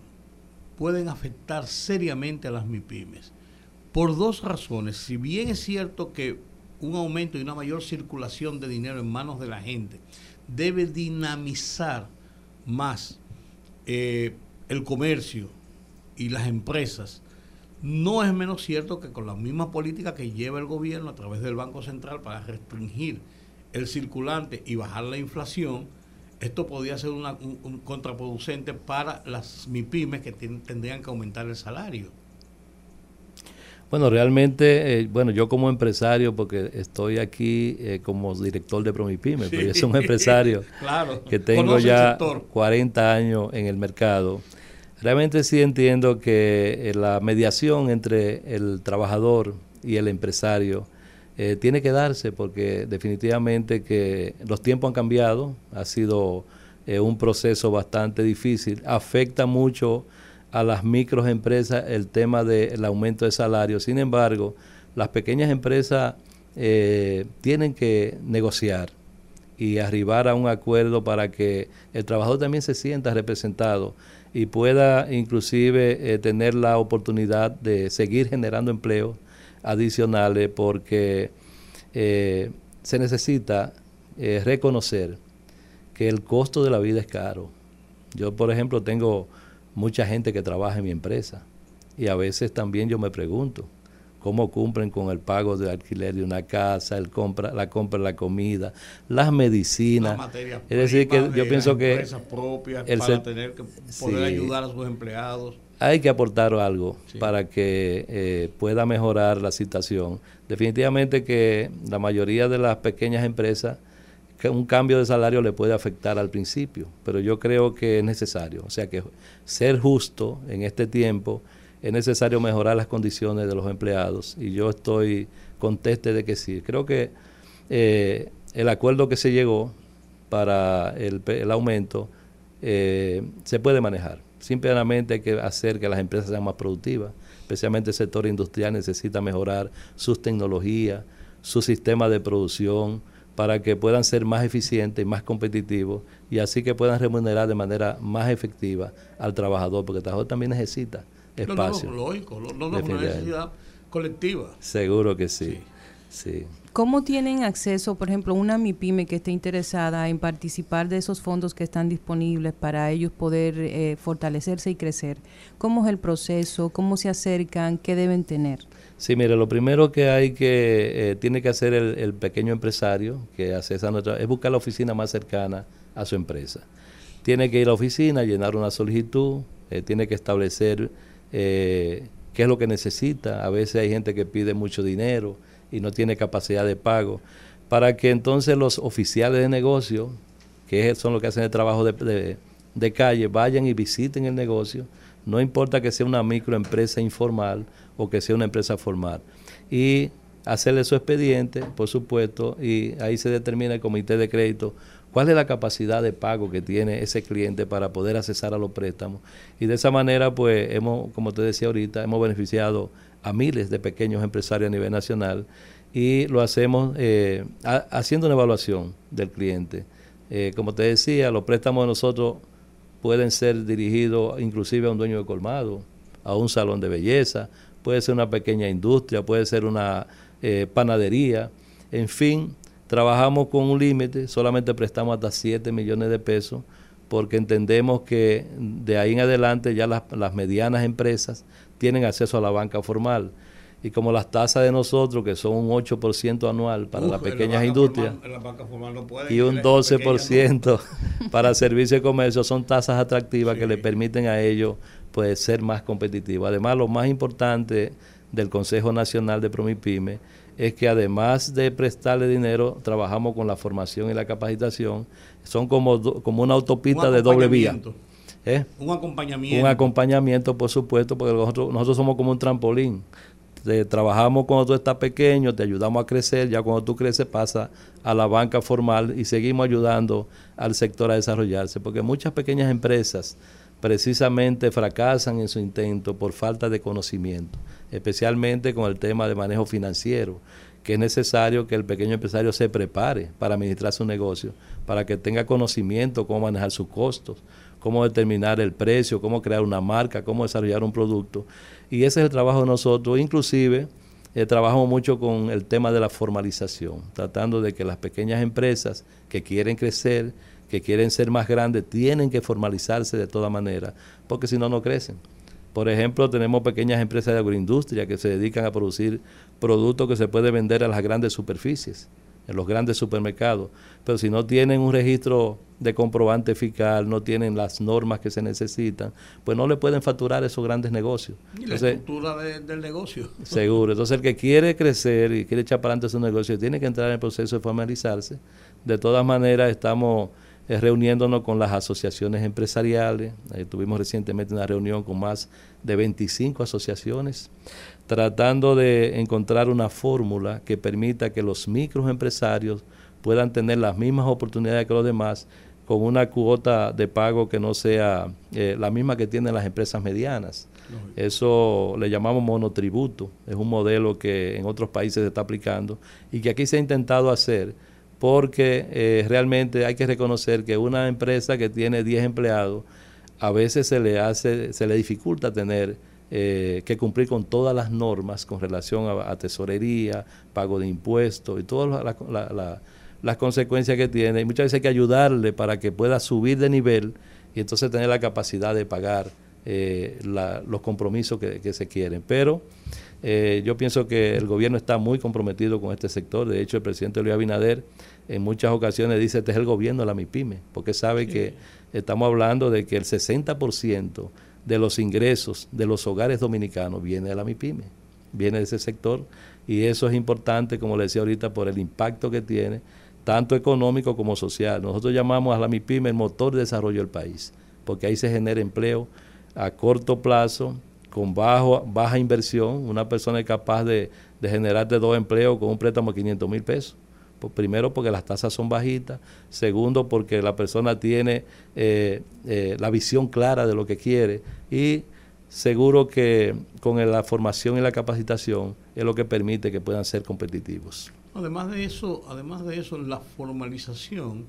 pueden afectar seriamente a las MIPIMES. Por dos razones. Si bien es cierto que un aumento y una mayor circulación de dinero en manos de la gente debe dinamizar más eh, el comercio y las empresas, no es menos cierto que con la misma política que lleva el gobierno a través del Banco Central para restringir el circulante y bajar la inflación, esto podría ser un, contraproducente para las MIPIMES que tendrían que aumentar el salario. Bueno, realmente, eh, bueno, yo como empresario, porque estoy aquí eh, como director de Promipyme, pero yo soy un empresario que tengo ya 40 años en el mercado. Realmente sí entiendo que eh, la mediación entre el trabajador y el empresario tiene que darse porque definitivamente que los tiempos han cambiado, ha sido un proceso bastante difícil, afecta mucho a las microempresas el tema del aumento de salario. Sin embargo, las pequeñas empresas eh, tienen que negociar y arribar a un acuerdo para que el trabajador también se sienta representado y pueda inclusive eh, tener la oportunidad de seguir generando empleos adicionales porque eh, se necesita reconocer que el costo de la vida es caro. Yo, por ejemplo, tengo mucha gente que trabaja en mi empresa. Y a veces también yo me pregunto cómo cumplen con el pago de alquiler de una casa, el compra, la compra de la comida, las medicinas. es decir, que yo pienso que propias para tener que poder ayudar a sus empleados. Hay que aportar algo para que eh, pueda mejorar la situación. Definitivamente que la mayoría de las pequeñas empresas un cambio de salario le puede afectar al principio, pero yo creo que es necesario. O sea que ser justo en este tiempo es necesario mejorar las condiciones de los empleados y yo estoy conteste de que sí. Creo que eh, el acuerdo que se llegó para el, aumento eh, se puede manejar. Simplemente hay que hacer que las empresas sean más productivas, especialmente el sector industrial necesita mejorar sus tecnologías, su sistema de producción, para que puedan ser más eficientes y más competitivos y así que puedan remunerar de manera más efectiva al trabajador, porque el trabajador también necesita espacio. No, no, lógico, no, no, una necesidad colectiva. Seguro que sí. sí. ¿Cómo tienen acceso, por ejemplo, una MIPYME que esté interesada en participar de esos fondos que están disponibles para ellos poder eh, fortalecerse y crecer? ¿Cómo es el proceso? ¿Cómo se acercan? ¿Qué deben tener? Sí, mire, lo primero que hay que, eh, tiene que hacer el, pequeño empresario que hace esa nuestra, es buscar la oficina más cercana a su empresa. Tiene que ir a la oficina, llenar una solicitud, eh, tiene que establecer eh, qué es lo que necesita. A veces hay gente que pide mucho dinero y no tiene capacidad de pago. Para que entonces los oficiales de negocio, que son los que hacen el trabajo de calle, vayan y visiten el negocio. No importa que sea una microempresa informal, o que sea una empresa formal. Y hacerle su expediente, por supuesto, y ahí se determina el comité de crédito cuál es la capacidad de pago que tiene ese cliente para poder accesar a los préstamos. Y de esa manera, pues, hemos, como te decía ahorita, hemos beneficiado a miles de pequeños empresarios a nivel nacional y lo hacemos eh, haciendo una evaluación del cliente. Eh, como te decía, los préstamos de nosotros pueden ser dirigidos inclusive a un dueño de colmado, a un salón de belleza, puede ser una pequeña industria, puede ser una eh, panadería, en fin, trabajamos con un límite, solamente prestamos hasta 7 millones de pesos, porque entendemos que de ahí en adelante ya las, medianas empresas tienen acceso a la banca formal. Y como las tasas de nosotros, que son un 8% anual para las pequeñas industrias y un 12% para servicios de comercio, son tasas atractivas que le permiten a ellos puede ser más competitivo. Además, lo más importante del Consejo Nacional de Promipyme es que además de prestarle dinero, trabajamos con la formación y la capacitación. Son como, como una autopista de doble vía. ¿Eh? Un acompañamiento. Un acompañamiento, por supuesto, porque nosotros, nosotros somos como un trampolín. Trabajamos cuando tú estás pequeño, te ayudamos a crecer, ya cuando tú creces pasa a la banca formal y seguimos ayudando al sector a desarrollarse, porque muchas pequeñas empresas precisamente fracasan en su intento por falta de conocimiento, especialmente con el tema de manejo financiero, que es necesario que el pequeño empresario se prepare para administrar su negocio, para que tenga conocimiento cómo manejar sus costos, cómo determinar el precio, cómo crear una marca, cómo desarrollar un producto. Y ese es el trabajo de nosotros, inclusive eh, trabajamos mucho con el tema de la formalización, tratando de que las pequeñas empresas que quieren crecer, que quieren ser más grandes, tienen que formalizarse de toda manera, porque si no, no crecen. Por ejemplo, tenemos pequeñas empresas de agroindustria que se dedican a producir productos que se pueden vender a las grandes superficies, en los grandes supermercados. Pero si no tienen un registro de comprobante fiscal, no tienen las normas que se necesitan, pues no le pueden facturar esos grandes negocios. Y la estructura del negocio. Seguro. Entonces, el que quiere crecer y quiere echar para adelante su negocio tiene que entrar en el proceso de formalizarse. De todas maneras, estamos eh, reuniéndonos con las asociaciones empresariales. Eh, tuvimos recientemente una reunión con más de 25 asociaciones, tratando de encontrar una fórmula que permita que los microempresarios puedan tener las mismas oportunidades que los demás con una cuota de pago que no sea eh, la misma que tienen las empresas medianas. Eso le llamamos monotributo, es un modelo que en otros países se está aplicando y que aquí se ha intentado hacer porque eh, realmente hay que reconocer que una empresa que tiene 10 empleados, a veces se le hace, se le dificulta tener eh, que cumplir con todas las normas con relación a, tesorería, pago de impuestos y todas las consecuencias que tiene. Y muchas veces hay que ayudarle para que pueda subir de nivel y entonces tener la capacidad de pagar eh, los compromisos que, que, se quieren. Pero yo pienso que el gobierno está muy comprometido con este sector. De hecho, el presidente Luis Abinader en muchas ocasiones dice, este es el gobierno de la MIPYME, porque sabe que estamos hablando de que el 60% de los ingresos de los hogares dominicanos viene de la MIPYME, viene de ese sector, y eso es importante, como le decía ahorita, por el impacto que tiene, tanto económico como social. Nosotros llamamos a la MIPYME el motor de desarrollo del país, porque ahí se genera empleo a corto plazo, con bajo, baja inversión, una persona es capaz de, de generarte dos empleos con un préstamo de 500 mil pesos primero porque las tasas son bajitas, segundo porque la persona tiene eh, eh, la visión clara de lo que quiere y seguro que con la formación y la capacitación es lo que permite que puedan ser competitivos. Además de eso, además de eso, la formalización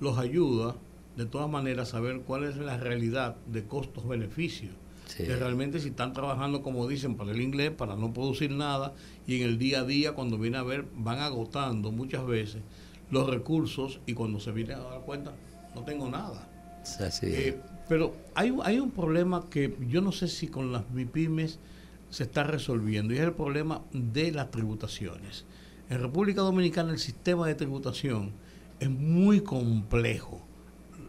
los ayuda de todas maneras a saber cuál es la realidad de costos-beneficios que realmente si están trabajando, como dicen, para el inglés, para no producir nada, y en el día a día, cuando viene a ver, van agotando muchas veces los recursos y cuando se viene a dar cuenta, no tengo nada. Eh, pero hay, hay un problema que yo no sé si con las MIPIMES se está resolviendo, y es el problema de las tributaciones. En República Dominicana el sistema de tributación es muy complejo.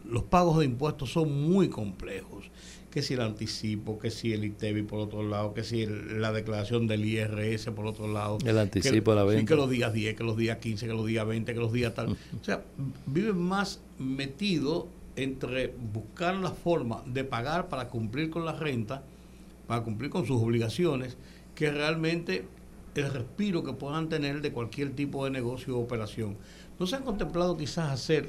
Los pagos de impuestos son muy complejos que si el anticipo, que si el ITEVI por otro lado, que si la declaración del IRS por otro lado. El anticipo de la venta. que los días 10, que los días 15, que los días 20, que los días tal. o sea, viven más metidos entre buscar la forma de pagar para cumplir con la renta, para cumplir con sus obligaciones, que realmente el respiro que puedan tener de cualquier tipo de negocio o operación. ¿No se han contemplado quizás hacer,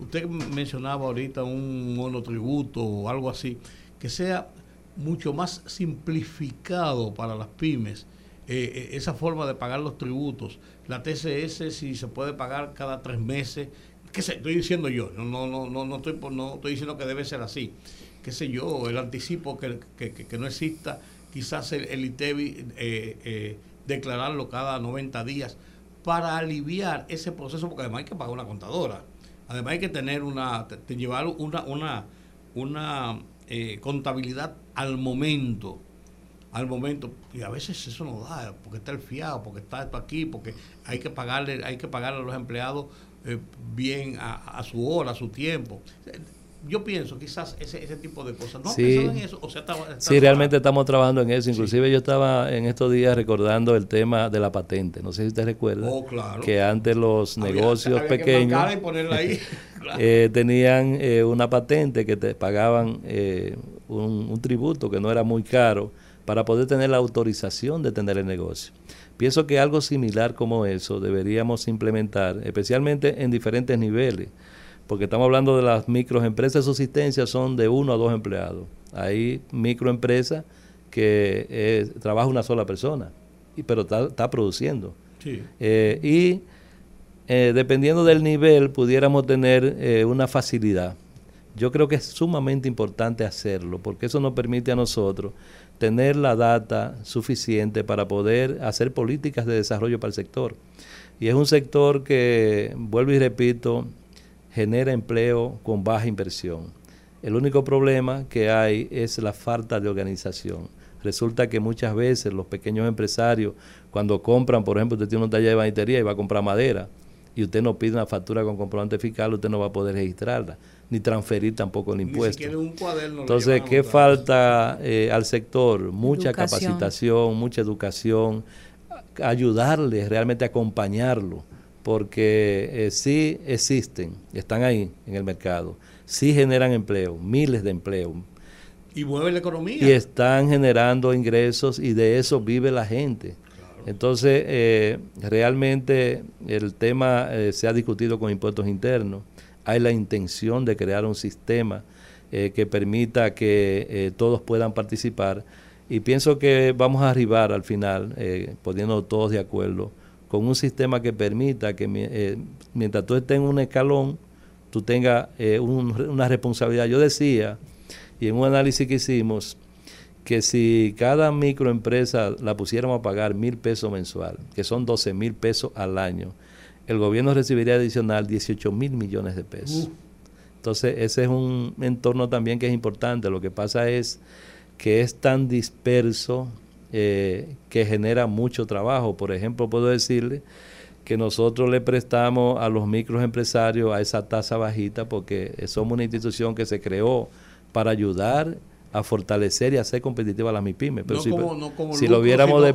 usted mencionaba ahorita un monotributo o algo así, que sea mucho más simplificado para las pymes eh, eh, esa forma de pagar los tributos. La TCS si se puede pagar cada tres meses, qué sé, estoy diciendo yo, no, no, no, no, estoy, no estoy diciendo que debe ser así, qué sé yo, el anticipo que, no exista, quizás el, el ITEVI eh, declararlo cada 90 días para aliviar ese proceso, porque además hay que pagar una contadora, además hay que tener una, llevar una, una, una eh, contabilidad al momento, al momento, y a veces eso no da, porque está el fiado, porque está esto aquí, porque hay que pagarle, hay que pagarle a los empleados eh, bien a, su hora, a su tiempo yo pienso quizás ese, ese tipo de cosas. ¿No sí, en eso? O sea, sí, realmente estamos trabajando en eso. Inclusive yo estaba en estos días recordando el tema de la patente. No sé si usted recuerda oh, que antes los negocios pequeños eh, tenían eh, una patente que te pagaban eh, un, un tributo que no era muy caro para poder tener la autorización de tener el negocio. Pienso que algo similar como eso deberíamos implementar, especialmente en diferentes niveles porque estamos hablando de las microempresas de subsistencia, son de uno a dos empleados. Hay microempresas que eh, trabaja una sola persona, y, pero está, produciendo. Eh, y eh, dependiendo del nivel pudiéramos tener eh, una facilidad. Yo creo que es sumamente importante hacerlo porque eso nos permite a nosotros tener la data suficiente para poder hacer políticas de desarrollo para el sector. Y es un sector que, vuelvo y repito, genera empleo con baja inversión. El único problema que hay es la falta de organización. Resulta que muchas veces los pequeños empresarios, cuando compran, por ejemplo, usted tiene una talla de batería y va a comprar madera, y usted no pide una factura con comprobante fiscal, usted no va a poder registrarla, ni transferir tampoco el impuesto. Entonces, ¿qué falta eh, al sector? Mucha capacitación, mucha educación, ayudarle, realmente acompañarlo, porque eh, sí existen, están ahí en el mercado, sí generan empleo, miles de empleos. Y mueven la economía. Y están generando ingresos y de eso vive la gente. Entonces, eh, realmente el tema eh, se ha discutido con impuestos internos. Hay la intención de crear un sistema eh, que permita que todos puedan participar. Y pienso que vamos a arribar al final, poniendo todos de acuerdo, con un sistema que permita que mientras tú estés en un escalón, tú tengas una responsabilidad. Yo decía, y en un análisis que hicimos, que si cada microempresa la pusiéramos a pagar mil pesos mensual, que son 12 mil pesos al año, el gobierno recibiría adicional 18 mil millones de pesos. Uh. Entonces, ese es un entorno también que es importante. Lo que pasa es que es tan disperso eh, que genera mucho trabajo. Por ejemplo, puedo decirle que nosotros le prestamos a los microempresarios a esa tasa bajita porque somos una institución que se creó para ayudar a fortalecer y hacer competitiva a las MIPIMES. Pero si, lo viéramos de,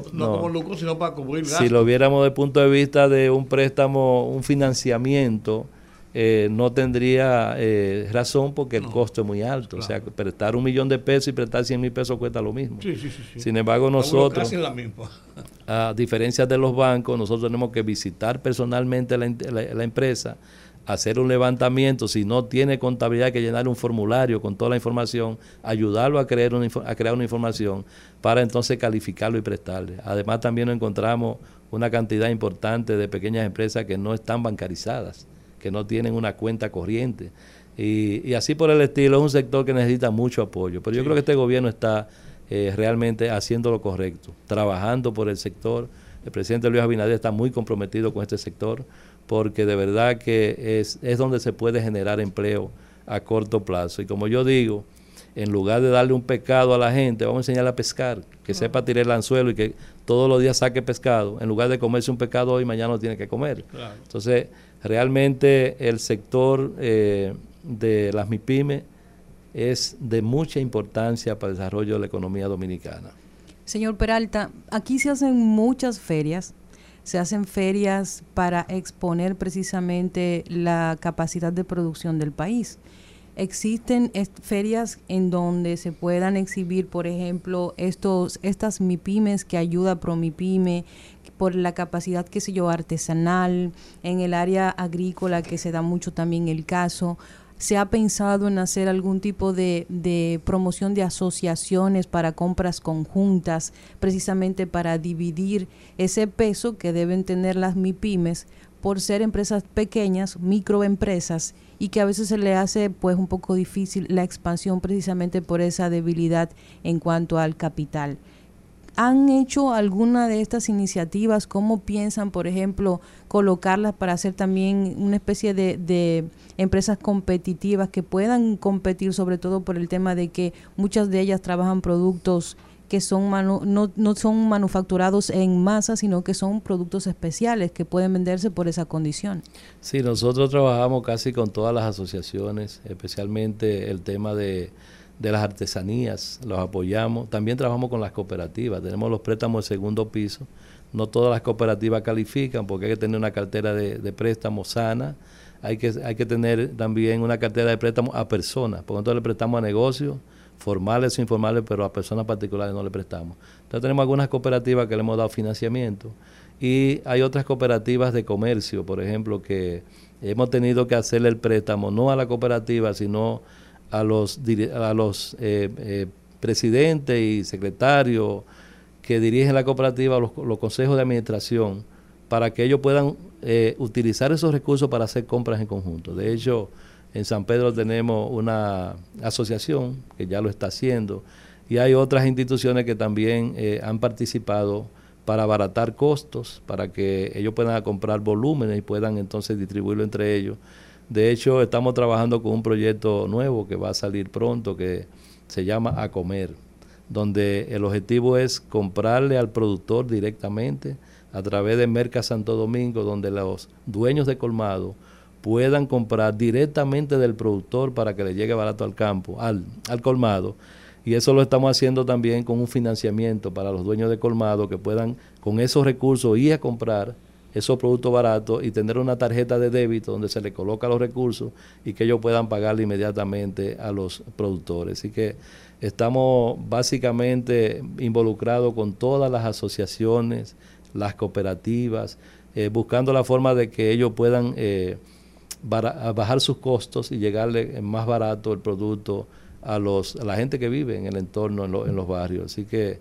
Si lo viéramos de punto de vista de un préstamo, un financiamiento, eh, no tendría eh, razón porque el costo es muy alto. O sea, prestar un millón de pesos y prestar 100 mil pesos cuesta lo mismo. Sin embargo, nosotros, a diferencia de los bancos, nosotros tenemos que visitar personalmente la empresa, hacer un levantamiento, si no tiene contabilidad, hay que llenar un formulario con toda la información, ayudarlo a crear una, a crear una información para entonces calificarlo y prestarle. Además también nos encontramos una cantidad importante de pequeñas empresas que no están bancarizadas, que no tienen una cuenta corriente. Y, así por el estilo, es un sector que necesita mucho apoyo. Pero yo creo que este gobierno está eh, realmente haciendo lo correcto, trabajando por el sector. El presidente Luis Abinader está muy comprometido con este sector porque de verdad que es, es donde se puede generar empleo a corto plazo. Y como yo digo, en lugar de darle un pescado a la gente, vamos a enseñarle a pescar, que sepa tirar el anzuelo y que todos los días saque pescado. En lugar de comerse un pescado hoy, mañana lo tiene que comer. Entonces, realmente el sector eh, de las MIPIMES es de mucha importancia para el desarrollo de la economía dominicana. Señor Peralta, aquí se hacen muchas ferias se hacen ferias para exponer precisamente la capacidad de producción del país. Existen ferias en donde se puedan exhibir, por ejemplo, estos, estas MIPIMES que ayuda ProMIPIME, por la capacidad, qué sé yo, artesanal, en el área agrícola, que se da mucho también el caso, ¿Se ha pensado en hacer algún tipo de, promoción de asociaciones para compras conjuntas, precisamente para dividir ese peso que deben tener las MIPIMES por ser empresas pequeñas, microempresas, y que a veces se le hace pues un poco difícil la expansión precisamente por esa debilidad en cuanto al capital? ¿Han hecho alguna de estas iniciativas? ¿Cómo piensan, por ejemplo, colocarlas para hacer también una especie de, empresas competitivas que puedan competir, sobre todo por el tema de que muchas de ellas trabajan productos que son no, no son manufacturados en masa, sino que son productos especiales que pueden venderse por esa condición. Sí, nosotros trabajamos casi con todas las asociaciones, especialmente el tema de de las artesanías, los apoyamos. También trabajamos con las cooperativas, tenemos los préstamos de segundo piso. No todas las cooperativas califican porque hay que tener una cartera de, de sana, hay que, hay que tener también una cartera de préstamos a personas, por lo tanto le prestamos a negocios, formales o informales, pero a personas particulares no le prestamos. Entonces tenemos algunas cooperativas que le hemos dado financiamiento y hay otras cooperativas de comercio, por ejemplo, que hemos tenido que hacerle el préstamo no a la cooperativa, sino a los, a los eh, eh, presidentes y secretarios que dirigen la cooperativa, los, los consejos de administración, para que ellos puedan eh, utilizar esos recursos para hacer compras en conjunto. De hecho, en San Pedro tenemos una asociación que ya lo está haciendo y hay otras instituciones que también eh, han participado para abaratar costos, para que ellos puedan comprar volúmenes y puedan entonces distribuirlo entre ellos. De hecho, estamos trabajando con un proyecto nuevo que va a salir pronto que se llama A Comer, donde el objetivo es comprarle al productor directamente a través de Merca Santo Domingo, donde los dueños de colmado puedan comprar directamente del productor para que le llegue barato al campo, al, al colmado. Y eso lo estamos haciendo también con un financiamiento para los dueños de colmado que puedan con esos recursos ir a comprar esos productos baratos y tener una tarjeta de débito donde se le coloca los recursos y que ellos puedan pagarle inmediatamente a los productores. Así que estamos básicamente involucrados con todas las asociaciones, las cooperativas, eh, buscando la forma de que ellos puedan eh, bajar sus costos y llegarle más barato el producto a, los, a la gente que vive en el entorno, en, en los barrios. Así que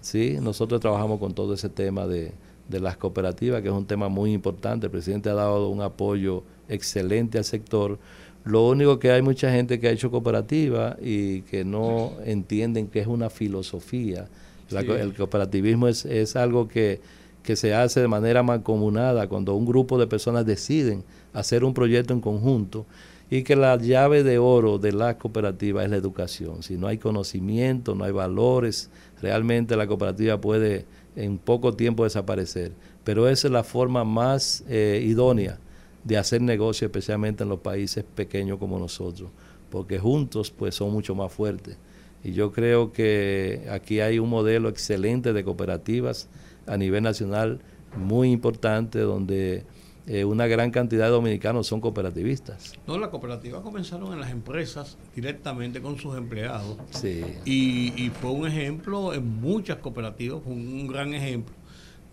sí, nosotros trabajamos con todo ese tema de de las cooperativas, que es un tema muy importante. El presidente ha dado un apoyo excelente al sector. Lo único que hay mucha gente que ha hecho cooperativa y que no entienden que es una filosofía. el cooperativismo es, es algo que, que, se hace de manera mancomunada cuando un grupo de personas deciden hacer un proyecto en conjunto y que la llave de oro de la cooperativa es la educación. Si no hay conocimiento, no hay valores, realmente la cooperativa puede en poco tiempo desaparecer. Pero esa es la forma más eh, idónea de hacer negocio, especialmente en los países pequeños como nosotros, porque juntos pues son mucho más fuertes. Y yo creo que aquí hay un modelo excelente de cooperativas a nivel nacional muy importante donde eh, una gran cantidad de dominicanos son cooperativistas. No, las cooperativas comenzaron en las empresas directamente con sus empleados. Sí. Y, fue un ejemplo en muchas cooperativas, fue un, gran ejemplo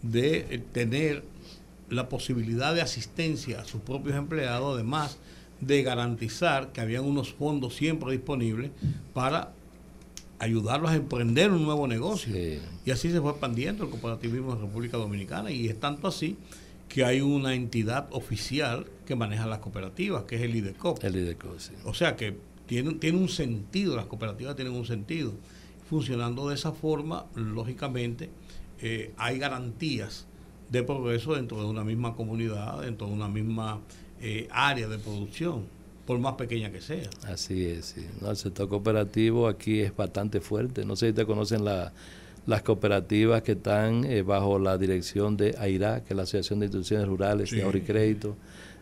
de eh, tener la posibilidad de asistencia a sus propios empleados, además de garantizar que habían unos fondos siempre disponibles para ayudarlos a emprender un nuevo negocio. Y así se fue expandiendo el cooperativismo en República Dominicana y es tanto así que hay una entidad oficial que maneja las cooperativas, que es el IDECOP. El IDECOP, sí. O sea que tiene, tiene un sentido, las cooperativas tienen un sentido. Funcionando de esa forma, lógicamente, eh, hay garantías de progreso dentro de una misma comunidad, dentro de una misma eh, área de producción, por más pequeña que sea. Así es, sí. el sector cooperativo aquí es bastante fuerte. No sé si te conocen la las cooperativas que están eh, bajo la dirección de AIRA, que es la Asociación de Instituciones Rurales de Ahorro y Crédito.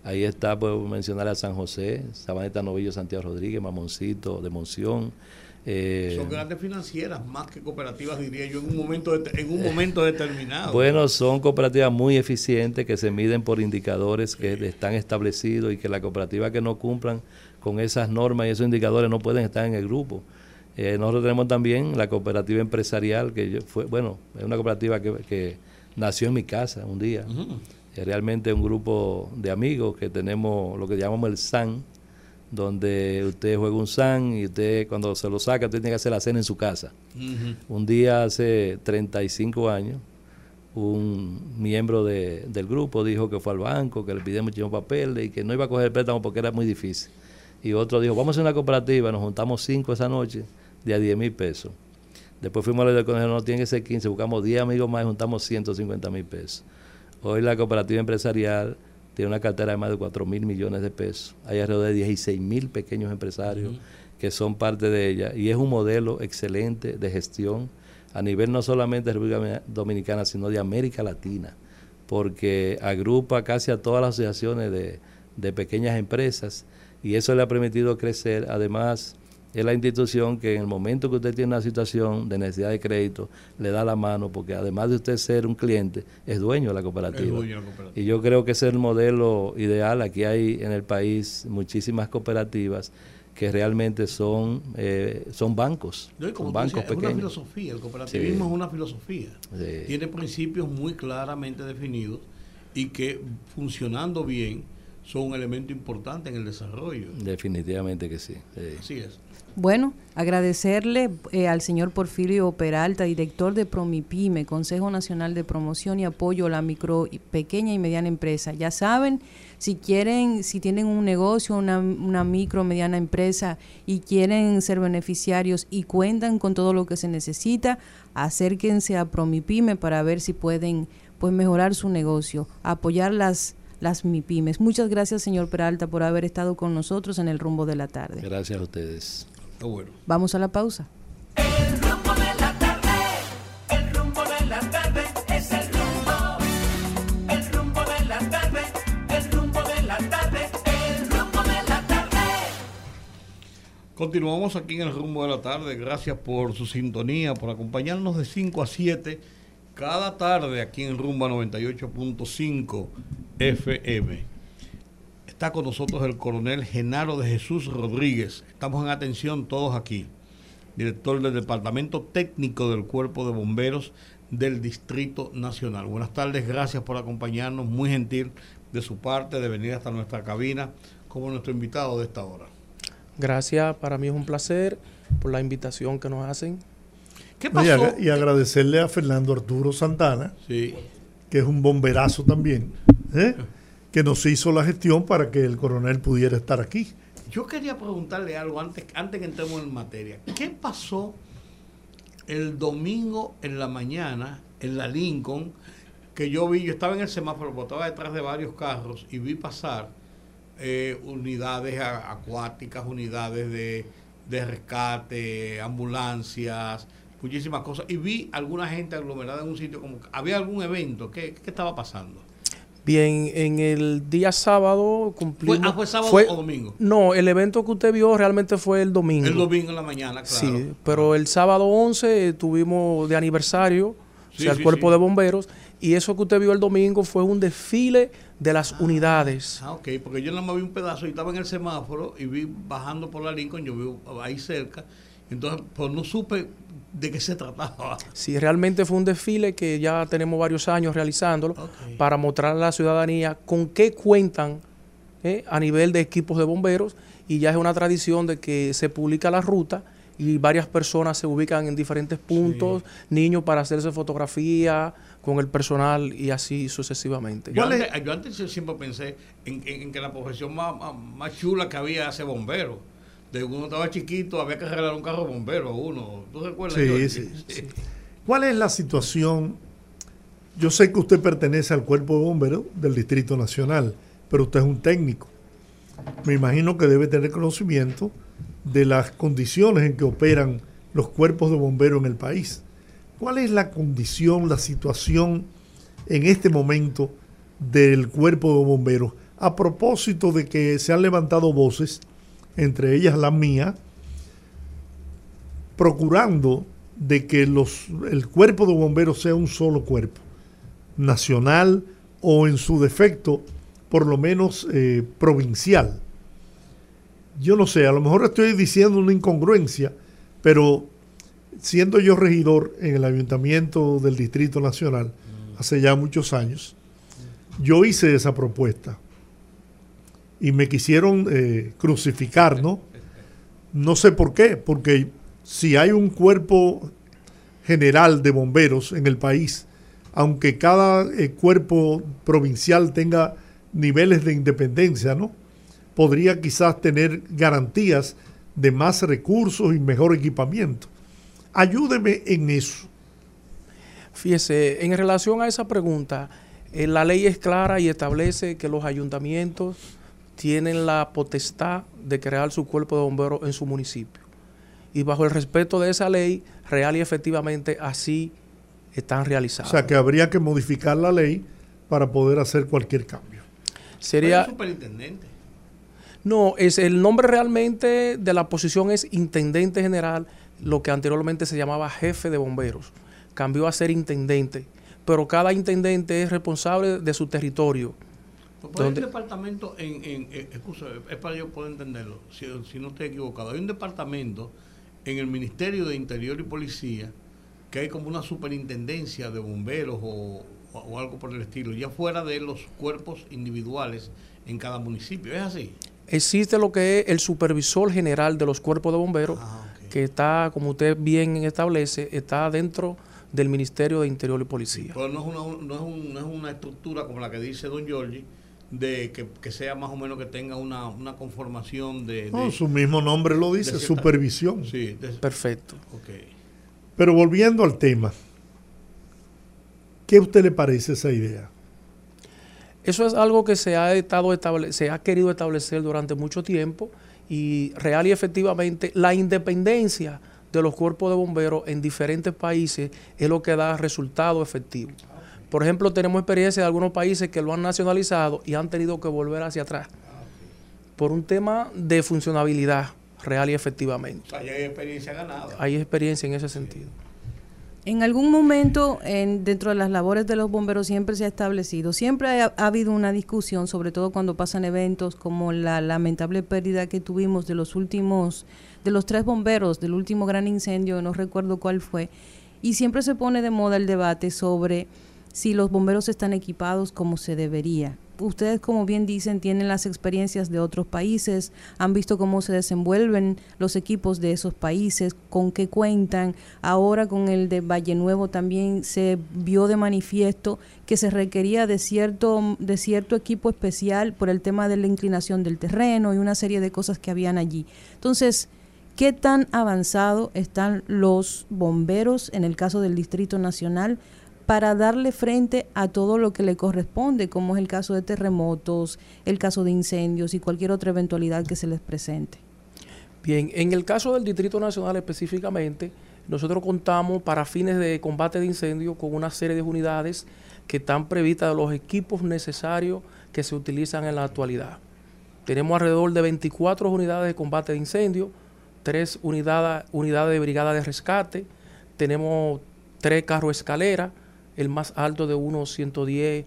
Ahí está, puedo mencionar a San José, Sabaneta Novillo, Santiago Rodríguez, Mamoncito, de Monción. Eh, son grandes financieras, más que cooperativas, diría yo, en un momento, en un momento determinado. Bueno, son cooperativas muy eficientes que se miden por indicadores que están establecidos y que las cooperativas que no cumplan con esas normas y esos indicadores no pueden estar en el grupo. Eh, nosotros tenemos también la cooperativa empresarial, que fue, bueno, es una cooperativa que, nació en mi casa un día. Es realmente un grupo de amigos que tenemos lo que llamamos el SAN, donde usted juega un SAN y usted cuando se lo saca, usted tiene que hacer la cena en su casa. Un día hace 35 años, un miembro del grupo dijo que fue al banco, que le pidió muchísimos papeles y que no iba a coger el préstamo porque era muy difícil. Y otro dijo, vamos a hacer una cooperativa, nos juntamos cinco esa noche de a 10 mil pesos. Después fuimos a la del colegio, no tiene que ser 15, buscamos 10 amigos más y juntamos 150 mil pesos. Hoy la cooperativa empresarial tiene una cartera de más de 4 mil millones de pesos. Hay alrededor de 16 mil pequeños empresarios que son parte de ella y es un modelo excelente de gestión a nivel no solamente de República Dominicana, sino de América Latina, porque agrupa casi a todas las asociaciones de, de pequeñas empresas y eso le ha permitido crecer. Además, es la institución que en el momento que usted tiene una situación de necesidad de crédito, le da la mano, porque además de usted ser un cliente, es dueño de la cooperativa. Y yo creo que ese es el modelo ideal. Aquí hay en el país muchísimas cooperativas que realmente son son bancos, son bancos pequeños. Es una filosofía, el cooperativismo es una filosofía. Tiene principios muy claramente definidos y que funcionando bien son un elemento importante en el desarrollo. Definitivamente que sí. Así es. Bueno, agradecerle eh, al señor Porfirio Peralta, director de Promipyme, Consejo Nacional de Promoción y Apoyo a la micro, pequeña y mediana empresa. Ya saben, si quieren, si tienen un negocio, una, una micro, mediana empresa y quieren ser beneficiarios y cuentan con todo lo que se necesita, acérquense a Promipyme para ver si pueden pues mejorar su negocio, apoyar las las MIPIMES. Muchas gracias, señor Peralta, por haber estado con nosotros en el rumbo de la tarde. Gracias a ustedes. Bueno. Vamos a la pausa. El rumbo de la tarde, el rumbo de la tarde es el rumbo. El rumbo de la tarde, el rumbo de la tarde, el rumbo de la tarde. Continuamos aquí en el rumbo de la tarde. Gracias por su sintonía, por acompañarnos de 5 a 7 cada tarde aquí en Rumba 98.5 FM. Está con nosotros el coronel Genaro de Jesús Rodríguez. Estamos en atención todos aquí. Director del Departamento Técnico del Cuerpo de Bomberos del Distrito Nacional. Buenas tardes, gracias por acompañarnos. Muy gentil de su parte de venir hasta nuestra cabina como nuestro invitado de esta hora. Gracias, para mí es un placer por la invitación que nos hacen. ¿Qué Y, pasó? ag- y agradecerle a Fernando Arturo Santana, Sí. que es un bomberazo también, ¿eh? Que nos hizo la gestión para que el coronel pudiera estar aquí. Yo quería preguntarle algo antes, antes que entremos en materia. ¿Qué pasó el domingo en la mañana en la Lincoln? Que yo vi, yo estaba en el semáforo, estaba detrás de varios carros y vi pasar eh, unidades acuáticas, unidades de, rescate, ambulancias, muchísimas cosas. Y vi alguna gente aglomerada en un sitio, como había algún evento. ¿Qué, qué estaba pasando? Bien, en el día sábado ¿Fue, cumplimos... ah, ¿Fue sábado fue- o domingo? No, el evento que usted vio realmente fue el domingo. El domingo en la mañana, claro. Sí, pero el sábado 11 tuvimos de aniversario, o Sí, sea, el sí, cuerpo sí. de bomberos, y eso que usted vio el domingo fue un desfile de las unidades. Ah, ok, porque yo nada más vi un pedazo y estaba en el semáforo y vi bajando por la Lincoln, yo vi ahí cerca, entonces pues no supe de qué se trataba. Sí, realmente fue un desfile que ya tenemos varios años realizándolo para mostrar a la ciudadanía con qué cuentan eh, a nivel de equipos de bomberos y ya es una tradición de que se publica la ruta y varias personas se ubican en diferentes puntos, niños para hacerse fotografía con el personal y así sucesivamente. Yo antes, yo antes siempre pensé en, en- en que la profesión más, más, más chula que había hace bombero. De uno estaba chiquito, había que arreglar un carro bombero a uno. ¿Tú recuerdas? Sí, sí, sí. ¿Cuál es la situación? Yo sé que usted pertenece al cuerpo de bomberos del Distrito Nacional, pero usted es un técnico. Me imagino que debe tener conocimiento de las condiciones en que operan los cuerpos de bomberos en el país. ¿Cuál es la condición, la situación en este momento del cuerpo de bomberos? A propósito de que se han levantado voces, entre ellas la mía, procurando de que los, el cuerpo de bomberos sea un solo cuerpo, nacional o en su defecto, por lo menos eh, provincial. Yo no sé, a lo mejor estoy diciendo una incongruencia, pero siendo yo regidor en el ayuntamiento del Distrito Nacional hace ya muchos años, yo hice esa propuesta y me quisieron eh, crucificar, ¿no? No sé por qué, porque si hay un cuerpo general de bomberos en el país, aunque cada eh, cuerpo provincial tenga niveles de independencia, ¿no? Podría quizás tener garantías de más recursos y mejor equipamiento. Ayúdeme en eso. Fíjese, en relación a esa pregunta, eh, la ley es clara y establece que los ayuntamientos tienen la potestad de crear su cuerpo de bomberos en su municipio. Y bajo el respeto de esa ley, real y efectivamente así están O realizados. sea que habría que modificar la ley para poder hacer cualquier cambio. Sería, el superintendente. no, es el nombre realmente de la posición es intendente general, lo que anteriormente se llamaba jefe de bomberos. Cambió a ser intendente, pero cada intendente es responsable de su territorio. Pues hay un departamento en, en, eh, es para yo poder entenderlo, si, si no estoy equivocado. Hay un departamento en el Ministerio de Interior y Policía que hay como una superintendencia de bomberos o, o, o algo por el estilo, ya fuera de los cuerpos individuales en cada municipio. ¿Es así? Existe lo que es el supervisor general de los cuerpos de bomberos, Ah, que está, como usted bien establece, está dentro del Ministerio de Interior y Policía. Pero no es una, no es un- no es una estructura como la que dice Don Giorgi, de que, que sea más o menos que tenga una, una conformación de... No, su mismo nombre lo dice, supervisión. Sí, de- Perfecto. ok. Pero volviendo al tema, ¿qué a usted le parece esa idea? Eso es algo que se ha, estado estable- se ha querido establecer durante mucho tiempo y real y efectivamente la independencia de los cuerpos de bomberos en diferentes países es lo que da resultados efectivos. Por ejemplo, tenemos experiencia de algunos países que lo han nacionalizado y han tenido que volver hacia atrás por un tema de funcionabilidad real y efectivamente. O sea, ya hay experiencia ganada. Hay experiencia en ese sentido. En algún momento, en, dentro de las labores de los bomberos, siempre se ha establecido, siempre ha, ha habido una discusión, sobre todo cuando pasan eventos como la lamentable pérdida que tuvimos de los últimos, de los tres bomberos del último gran incendio, no recuerdo cuál fue, y siempre se pone de moda el debate sobre si los bomberos están equipados como se debería. Ustedes, como bien dicen, tienen las experiencias de otros países, han visto cómo se desenvuelven los equipos de esos países, con qué cuentan. Ahora con el de Valle Nuevo también se vio de manifiesto que se requería de cierto, de cierto equipo especial por el tema de la inclinación del terreno y una serie de cosas que habían allí. Entonces, ¿qué tan avanzado están los bomberos en el caso del Distrito Nacional? Para darle frente a todo lo que le corresponde, como es el caso de terremotos, el caso de incendios y cualquier otra eventualidad que se les presente. Bien, en el caso del Distrito Nacional específicamente, nosotros contamos para fines de combate de incendio con una serie de unidades que están previstas de los equipos necesarios que se utilizan en la actualidad. Tenemos alrededor de 24 unidades de combate de incendio, tres unidades, unidades de brigada de rescate, tenemos tres carros escalera, el más alto de unos 110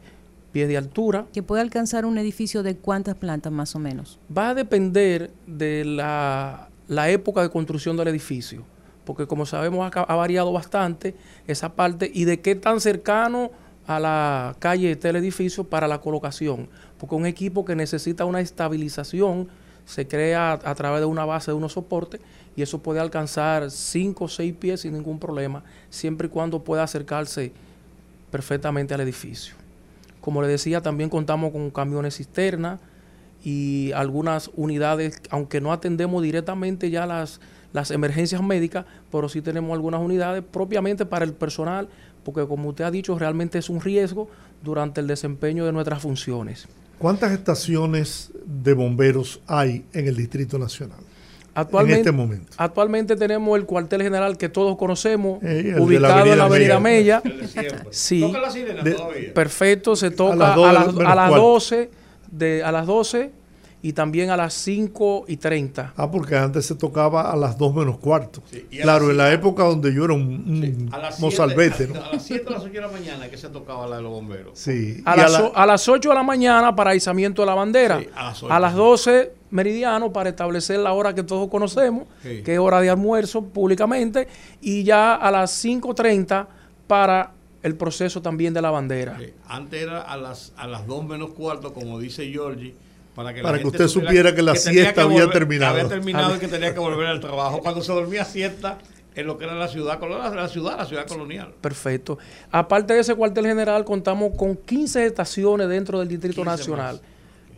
pies de altura. Que puede alcanzar un edificio de cuántas plantas más o menos. Va a depender de la, la época de construcción del edificio, porque como sabemos ha variado bastante esa parte y de qué tan cercano a la calle está el edificio para la colocación, porque un equipo que necesita una estabilización se crea a, a través de una base de unos soportes y eso puede alcanzar 5 o 6 pies sin ningún problema, siempre y cuando pueda acercarse perfectamente al edificio. Como le decía, también contamos con camiones cisterna y algunas unidades, aunque no atendemos directamente ya las, las emergencias médicas, pero sí tenemos algunas unidades propiamente para el personal, porque como usted ha dicho, realmente es un riesgo durante el desempeño de nuestras funciones. ¿Cuántas estaciones de bomberos hay en el Distrito Nacional? Actualmente, este momento. Actualmente tenemos el cuartel general que todos conocemos, Eh, de la ubicado en la Avenida Mella. Siempre. Sí. Toca la sirena De- todavía. Perfecto, se toca las a las, a las cuarto. 12 de, a las 12 y también a las 5 y 30. Ah, porque antes se tocaba a las 2 menos cuarto. Sí, a claro, en la época donde yo era un, un A las mozalbete, siete- ¿no? A las 7 o las 8 de la mañana que se tocaba la de los bomberos. Sí. A a las, la- a las 8 de la mañana para izamiento de la bandera. Sí, a las ocho. a las 12 meridiano para establecer la hora que todos conocemos, Sí. que es hora de almuerzo públicamente, y ya a las 5.30 para el proceso también de la bandera. Sí, Antes era a las, a las 2 menos cuarto, como dice Georgie, para que, la Para que gente usted supiera que la siesta que había volver- terminado. Había terminado y que tenía que volver al trabajo. Cuando se dormía siesta en lo que era la ciudad, colonial, la ciudad, la ciudad colonial. Perfecto. Aparte de ese cuartel general, contamos con 15 estaciones dentro del Distrito 15 Nacional. más.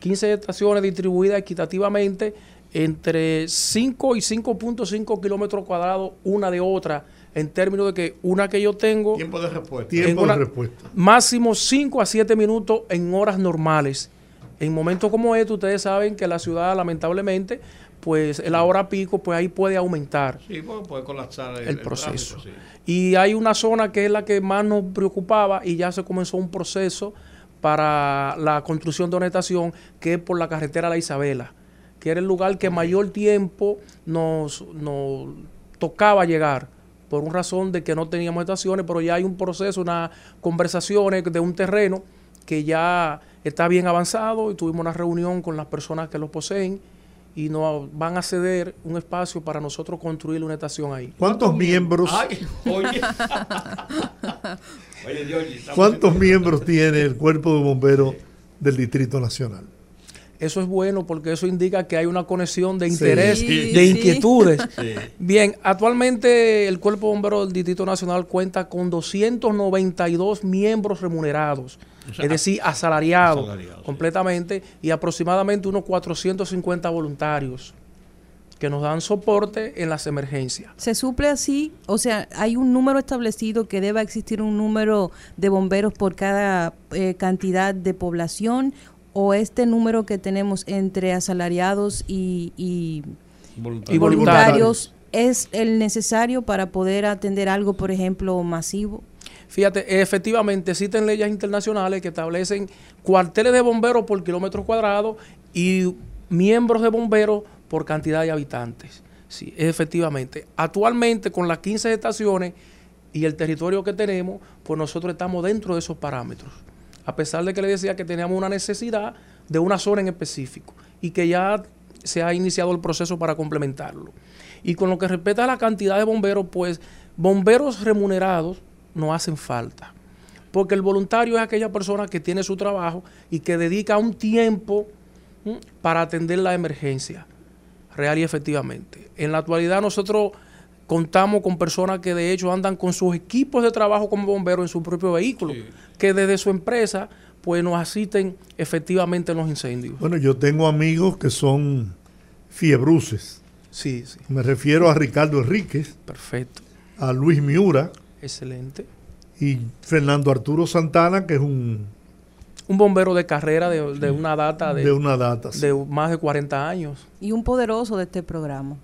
15 estaciones distribuidas equitativamente entre 5 y 5.5 kilómetros cuadrados una de otra, en términos de que una que yo tengo, Tiempo de respuesta. Tiempo de respuesta. máximo 5 a 7 minutos en horas normales. En momentos como este, ustedes saben que la ciudad, lamentablemente, pues la hora pico, pues ahí puede aumentar Sí, porque puede colapsar el, el, el proceso. tráfico, sí. Y hay una zona que es la que más nos preocupaba y ya se comenzó un proceso para la construcción de una estación que es por la carretera La Isabela, que era el lugar que mayor tiempo nos, nos tocaba llegar por una razón de que no teníamos estaciones, pero ya hay un proceso, unas conversaciones de un terreno que ya está bien avanzado y tuvimos una reunión con las personas que lo poseen y nos van a ceder un espacio para nosotros construir una estación ahí. ¿Cuántos miembros, Ay, oye. Oye, ¿Cuántos miembros tiene el cuerpo de bomberos del Distrito Nacional? Eso es bueno porque eso indica que hay una conexión de interés, Sí, de sí. inquietudes. Sí. Bien, actualmente el Cuerpo Bombero del Distrito Nacional cuenta con 292 miembros remunerados, O sea, es decir, asalariados completamente, y aproximadamente unos 450 voluntarios que nos dan soporte en las emergencias. Se suple así, o sea, hay un número establecido que deba existir un número de bomberos por cada eh, cantidad de población o este número que tenemos entre asalariados y, y- Voluntario. Y voluntarios es el necesario para poder atender algo, por ejemplo, masivo. Fíjate, efectivamente existen leyes internacionales que establecen cuarteles de bomberos por kilómetro cuadrado y miembros de bomberos por cantidad de habitantes. Sí, efectivamente. Actualmente, con las 15 estaciones y el territorio que tenemos, pues nosotros estamos dentro de esos parámetros. A pesar de que le decía que teníamos una necesidad de una zona en específico y que ya se ha iniciado el proceso para complementarlo. Y con lo que respecta a la cantidad de bomberos, pues bomberos remunerados no hacen falta. Porque el voluntario es aquella persona que tiene su trabajo y que dedica un tiempo para atender la emergencia, real y efectivamente. En la actualidad nosotros contamos con personas que de hecho andan con sus equipos de trabajo como bomberos en su propio vehículo, Sí. que desde su empresa pues nos asisten efectivamente en los incendios. Bueno, yo tengo amigos que son fiebruces. Sí, sí, Me refiero a Ricardo Enríquez, perfecto, a Luis Miura excelente. y Fernando Arturo Santana, que es un Un bombero de carrera de, de una data de, de una data. sí. de más de 40 años. Y un poderoso de este programa.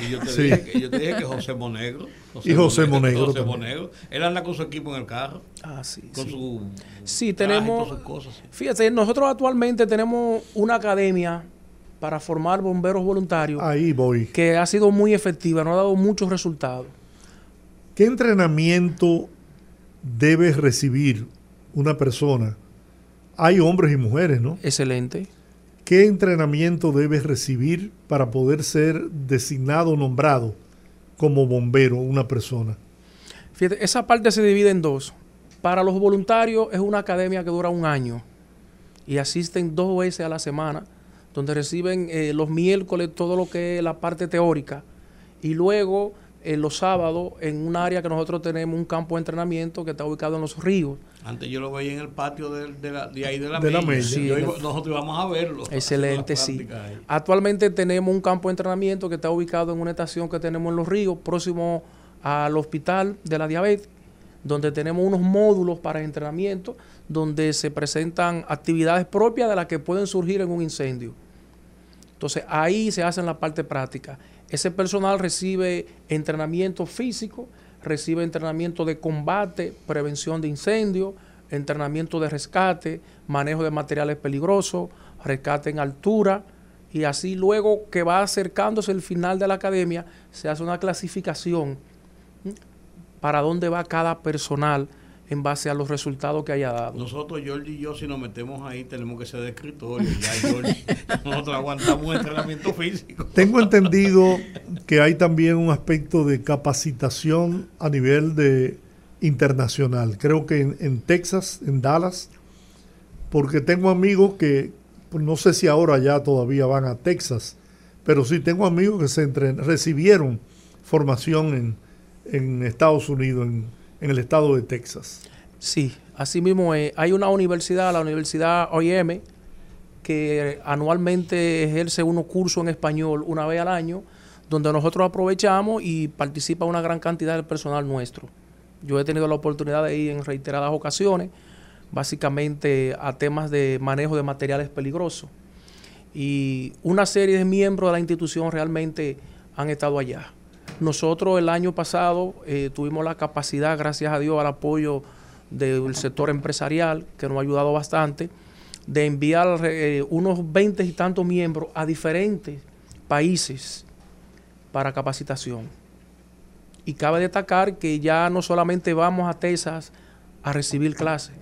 Y yo te, Sí. dije, que, yo te dije que José Monegro. Y José Monegro José también. Monegro. Él anda con su equipo en el carro, Ah, sí, con sí. su. Sí, tenemos- sus cosas. Fíjate, nosotros actualmente tenemos una academia para formar bomberos voluntarios Ahí voy. que ha sido muy efectiva, nos ha dado muchos resultados. ¿Qué entrenamiento debe recibir una persona? Hay hombres y mujeres, ¿no? Excelente. ¿Qué entrenamiento debe recibir para poder ser designado o nombrado como bombero una persona? Fíjate, esa parte se divide en dos. Para los voluntarios es una academia que dura un año y asisten dos veces a la semana, donde reciben eh, los miércoles todo lo que es la parte teórica y luego eh, los sábados en un área que nosotros tenemos un campo de entrenamiento que está ubicado en los ríos. Antes yo lo veía en el patio de, de la- de ahí de la De la mella. Sí, Yo nosotros íbamos a verlo. Excelente, sí. ahí. Actualmente tenemos un campo de entrenamiento que está ubicado en una estación que tenemos en Los Ríos, próximo al hospital de la diabetes, donde tenemos unos módulos para entrenamiento, donde se presentan actividades propias de las que pueden surgir en un incendio. Entonces ahí se hace la parte práctica. Ese personal recibe entrenamiento físico, recibe entrenamiento de combate, prevención de incendios, entrenamiento de rescate, manejo de materiales peligrosos, rescate en altura y así luego que va acercándose el final de la academia se hace una clasificación para dónde va cada personal en base a los resultados que haya dado. Nosotros, George y yo, si nos metemos ahí, tenemos que ser de escritorio. Ya, George, nosotros aguantamos un entrenamiento físico. Tengo entendido que hay también un aspecto de capacitación a nivel de internacional. Creo que en, en Texas, en Dallas, porque tengo amigos que, pues, no sé si ahora ya todavía van a Texas, pero sí tengo amigos que se entren- recibieron formación en, en Estados Unidos, en, en el estado de Texas. Sí, así mismo es. Hay una universidad, la Universidad OIM, que anualmente ejerce unos cursos en español una vez al año, donde nosotros aprovechamos y participa una gran cantidad del personal nuestro. Yo he tenido la oportunidad de ir en reiteradas ocasiones, básicamente a temas de manejo de materiales peligrosos. Y una serie de miembros de la institución realmente han estado allá. Nosotros el año pasado eh, tuvimos la capacidad, gracias a Dios, al apoyo del sector empresarial, que nos ha ayudado bastante, de enviar eh, unos 20 y tantos miembros a diferentes países para capacitación. Y cabe destacar que ya no solamente vamos a Texas a recibir clases,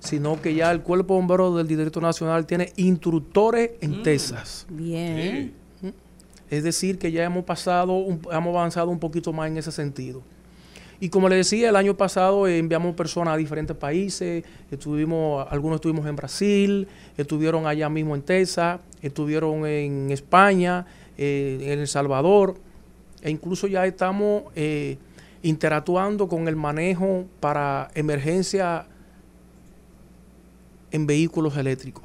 sino que ya el Cuerpo de Bomberos del Distrito Nacional tiene instructores en Texas. Bien. Es decir, que ya hemos pasado, hemos avanzado un poquito más en ese sentido. Y como le decía, el año pasado eh, enviamos personas a diferentes países, estuvimos, algunos estuvimos en Brasil, estuvieron allá mismo en Texas, estuvieron en España, eh, en El Salvador, e incluso ya estamos eh, interactuando con el manejo para emergencia en vehículos eléctricos,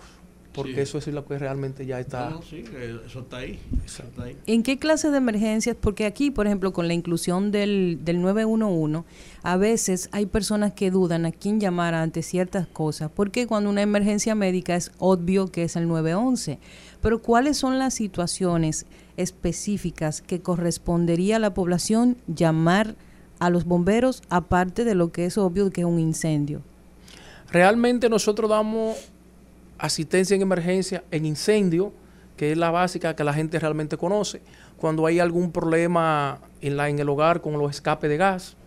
porque Sí. eso es lo que realmente ya está. No, no, sí, que eso está ahí. Eso está ahí. ¿En qué clase de emergencias? Porque aquí, por ejemplo, con la inclusión del, del 911, a veces hay personas que dudan a quién llamar ante ciertas cosas, porque cuando una emergencia médica es obvio que es el 911. Pero ¿cuáles son las situaciones específicas que correspondería a la población llamar a los bomberos, aparte de lo que es obvio que es un incendio? Realmente nosotros damos asistencia en emergencia en incendio, que es la básica que la gente realmente conoce. Cuando hay algún problema en, la, en el hogar con los escapes de gas,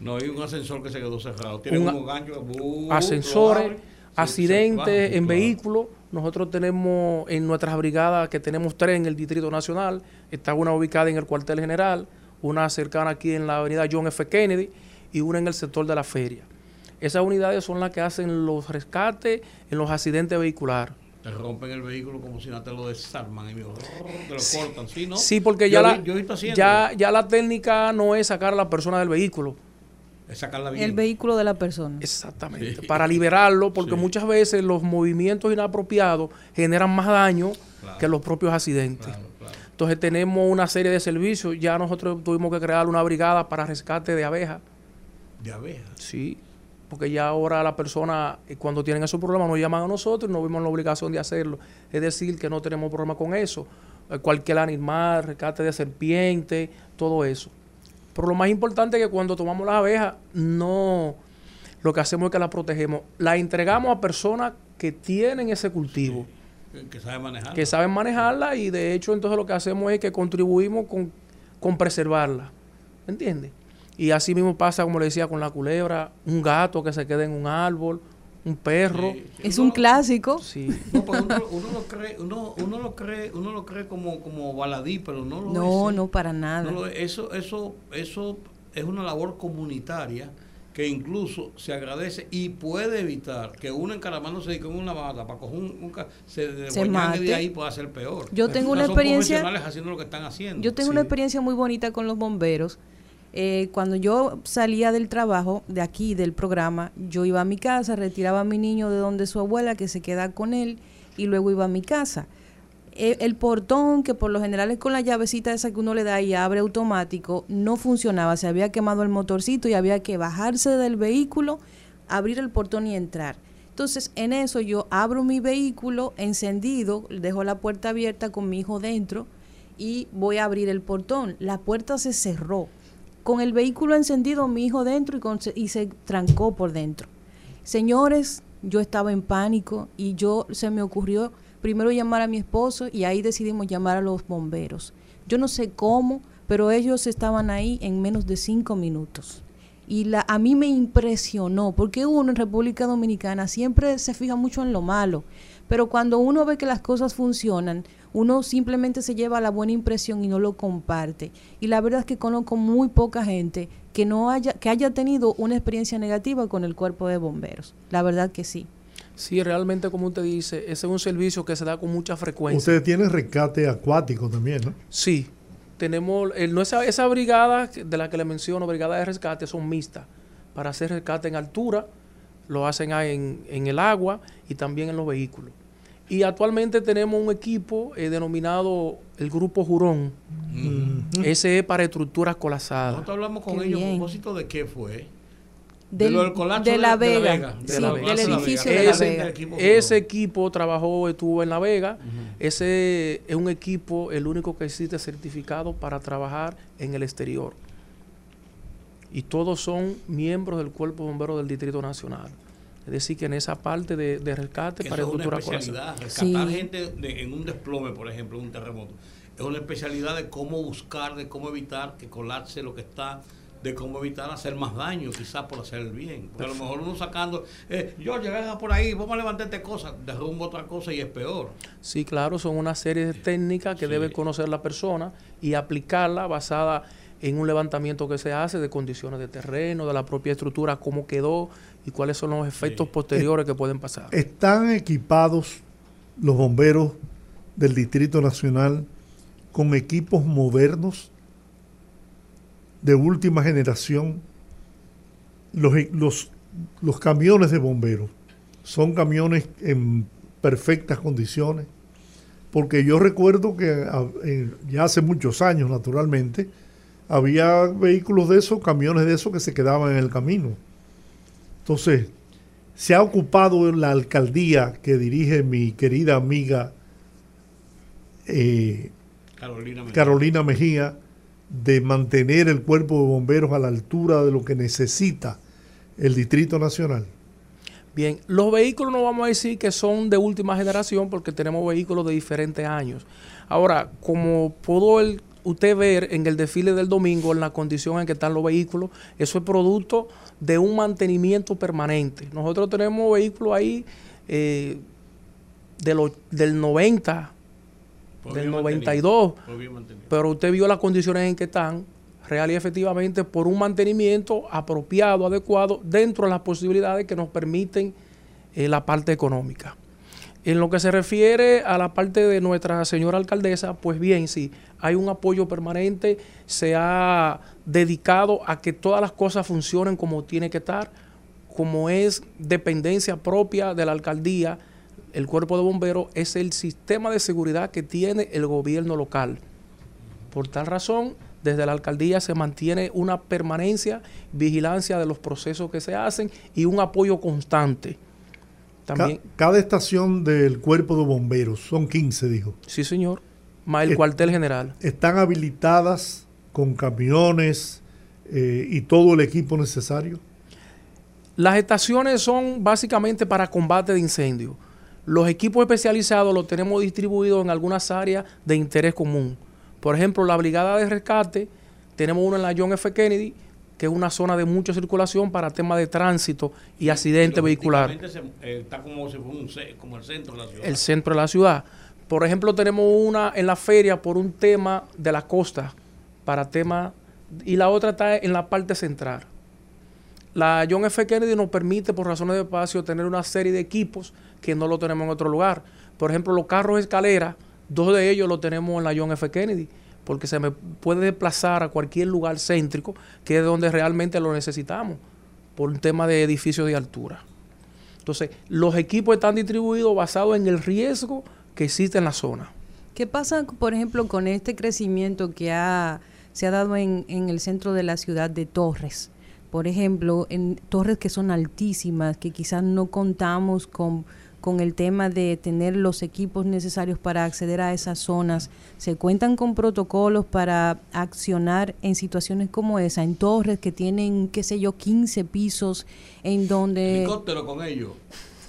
No hay un ascensor que se quedó cerrado. Tiene Un bu- lo ascensores, abre, se- se accidentes baja, en claro. vehículos. Nosotros tenemos en nuestras brigadas, que tenemos tres en el Distrito Nacional, está una ubicada en el cuartel general, una cercana aquí en la avenida John F. Kennedy y una en el sector de la feria. Esas unidades son las que hacen los rescates en los accidentes vehiculares. Te rompen el vehículo como si no te lo desarman. Y mío, te lo cortan, ¿sí, no? Sí, porque Yo ya, la, vi- yo he visto haciendo. ya, ya la técnica no es sacar a la persona del vehículo. Es sacarla bien. El vehículo de la persona. Exactamente. Sí. Para liberarlo, porque Sí. muchas veces los movimientos inapropiados generan más daño Claro. que los propios accidentes. Claro, claro. Entonces tenemos una serie de servicios. Ya nosotros tuvimos que crear una brigada para rescate de abejas. De abejas. Sí. Porque ya ahora la persona, eh, cuando tienen esos problemas, nos llaman a nosotros y nos vimos en la obligación de hacerlo. Es decir, que no tenemos problema con eso. Eh, Cualquier animal, rescate de serpiente, todo eso. Pero lo más importante es que cuando tomamos las abejas, no lo que hacemos es que las protegemos. Las entregamos a personas que tienen ese cultivo, Que, que sabe manejar. que saben manejarla y de hecho entonces lo que hacemos es que contribuimos con, con preservarla. ¿Me entiendes? Y así mismo pasa, como le decía, con la culebra, un gato que se queda en un árbol, un perro. Sí, sí. Es Uno- un clásico. Sí. No, pero uno, uno lo cree, uno, uno lo cree, uno lo cree como, como baladí, pero no lo No, es. ¿eh? no, para nada. No lo es. eso, eso, eso es una labor comunitaria que incluso se agradece y puede evitar que uno encaramándose con una bata para coger un, un se, Se mate. de ahí puede ser peor. Yo tengo una experiencia- profesionales haciendo lo que están haciendo. Yo tengo Sí. una experiencia muy bonita con los bomberos. Eh, cuando yo salía del trabajo, de aquí, del programa, yo iba a mi casa, retiraba a mi niño de donde su abuela, que se queda con él, y luego iba a mi casa. Eh, el portón, que por lo general es con la llavecita esa que uno le da y abre automático, no funcionaba. Se había quemado el motorcito y había que bajarse del vehículo, abrir el portón y entrar. Entonces, en eso yo abro mi vehículo encendido, dejo la puerta abierta con mi hijo dentro y voy a abrir el portón. La puerta se cerró. Con el vehículo encendido, mi hijo dentro y, con- y se trancó por dentro. Señores, yo estaba en pánico y yo se me ocurrió primero llamar a mi esposo y ahí decidimos llamar a los bomberos. Yo no sé cómo, pero ellos estaban ahí en menos de cinco minutos. Y la, a mí me impresionó, porque uno en República Dominicana siempre se fija mucho en lo malo, pero cuando uno ve que las cosas funcionan, uno simplemente se lleva la buena impresión y no lo comparte. Y la verdad es que conozco muy poca gente que no haya que haya tenido una experiencia negativa con el cuerpo de bomberos. La verdad que sí. Sí, realmente, como usted dice, ese es un servicio que se da con mucha frecuencia. Ustedes tienen rescate acuático también, ¿no? Sí, tenemos, el, no esa, esa brigada de la que le menciono, brigada de rescate, son mixtas. Para hacer rescate en altura, lo hacen ahí en, en el agua y también en los vehículos. Y actualmente tenemos un equipo eh, denominado el Grupo Jurón. Ese es para estructuras colapsadas. Nosotros hablamos con Qué ellos a bien. propósito de qué fue. Del, lo del colapso de, de- la de La Vega, Vega, de sí, la del de edificio de la Ese- Vega. Ese Jurón. equipo trabajó, estuvo en La Vega. Ese es un equipo, el único que existe certificado para trabajar en el exterior. Y todos son miembros del Cuerpo Bombero del Distrito Nacional. Es decir, que en esa parte de, de rescate Que para colapsada. especialidad. Rescatar Sí. gente de- en un desplome, por ejemplo, en un terremoto. Es una especialidad de cómo buscar, de cómo evitar que colapse lo que está, de cómo evitar hacer más daño, quizás por hacer el bien. Porque a lo mejor uno sacando, eh, yo llegas por ahí, vamos a levantarte cosas, derrumbo otra cosa y es peor. Sí, claro, son una serie de técnicas que Sí. debe conocer la persona y aplicarla basada en un levantamiento que se hace de condiciones de terreno, de la propia estructura, cómo quedó y cuáles son los efectos posteriores que pueden pasar. ¿Están equipados los bomberos del Distrito Nacional con equipos modernos de última generación? Los, los, los camiones de bomberos son camiones en perfectas condiciones, porque yo recuerdo que ya hace muchos años, naturalmente, había vehículos de esos, camiones de esos que se quedaban en el camino. Entonces, se ha ocupado la alcaldía que dirige mi querida amiga eh, Carolina Mejía. Carolina Mejía de mantener el cuerpo de bomberos a la altura de lo que necesita el Distrito Nacional. Bien, los vehículos no vamos a decir que son de última generación porque tenemos vehículos de diferentes años. Ahora, como pudo el- usted ver en el desfile del domingo, en la condición en que están los vehículos, eso es producto de un mantenimiento permanente. Nosotros tenemos vehículos ahí eh, de lo- del 90, Por del bien 92, mantenido, por bien mantenido. pero usted vio las condiciones en que están, real y efectivamente, por un mantenimiento apropiado, adecuado, dentro de las posibilidades que nos permiten eh, la parte económica. En lo que se refiere a la parte de nuestra señora alcaldesa, pues bien, sí, hay un apoyo permanente, se ha dedicado a que todas las cosas funcionen como tiene que estar, como es dependencia propia de la alcaldía, el cuerpo de bomberos es el sistema de seguridad que tiene el gobierno local. Por tal razón, desde la alcaldía se mantiene una permanencia, vigilancia de los procesos que se hacen y un apoyo constante. Ca- cada estación del cuerpo de bomberos, son 15, dijo, sí señor, más el cuartel general. están habilitadas con camiones eh, y todo el equipo necesario. Las estaciones son básicamente para combate de incendios. Los equipos especializados los tenemos distribuidos en algunas áreas de interés común. Por ejemplo, la brigada de rescate, tenemos uno en la John F. Kennedy, que es una zona de mucha circulación para temas de tránsito y accidente vehicular. Se- eh, está como si fuera un como el centro de la ciudad. el centro de la ciudad. Por ejemplo, tenemos una en la feria por un tema de la costa, para tema, y la otra está en la parte central. La John F. Kennedy nos permite, por razones de espacio, tener una serie de equipos que no lo tenemos en otro lugar. Por ejemplo, los carros escalera, dos de ellos los tenemos en la John F. Kennedy, porque se me puede desplazar a cualquier lugar céntrico, que es donde realmente lo necesitamos, por un tema de edificios de altura. Entonces, los equipos están distribuidos basados en el riesgo que existe en la zona. ¿Qué pasa, por ejemplo, con este crecimiento que ha, se ha dado en, en el centro de la ciudad de Torres? Por ejemplo, en torres que son altísimas, que quizás no contamos con, con el tema de tener los equipos necesarios para acceder a esas zonas. ¿Se cuentan con protocolos para accionar en situaciones como esa, en torres que tienen, qué sé yo, 15 pisos, en donde... Helicóptero con ellos.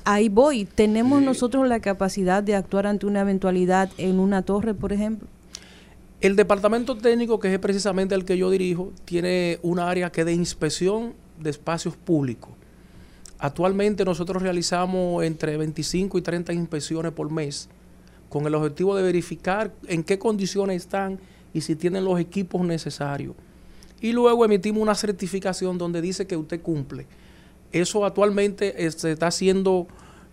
Ahí voy. ¿Tenemos Sí. nosotros la capacidad de actuar ante una eventualidad en una torre, por ejemplo? El departamento técnico, que es precisamente el que yo dirijo, tiene una área que es de inspección de espacios públicos. Actualmente nosotros realizamos entre 25 y 30 inspecciones por mes con el objetivo de verificar en qué condiciones están y si tienen los equipos necesarios. Y luego emitimos una certificación donde dice que usted cumple. Eso actualmente se está haciendo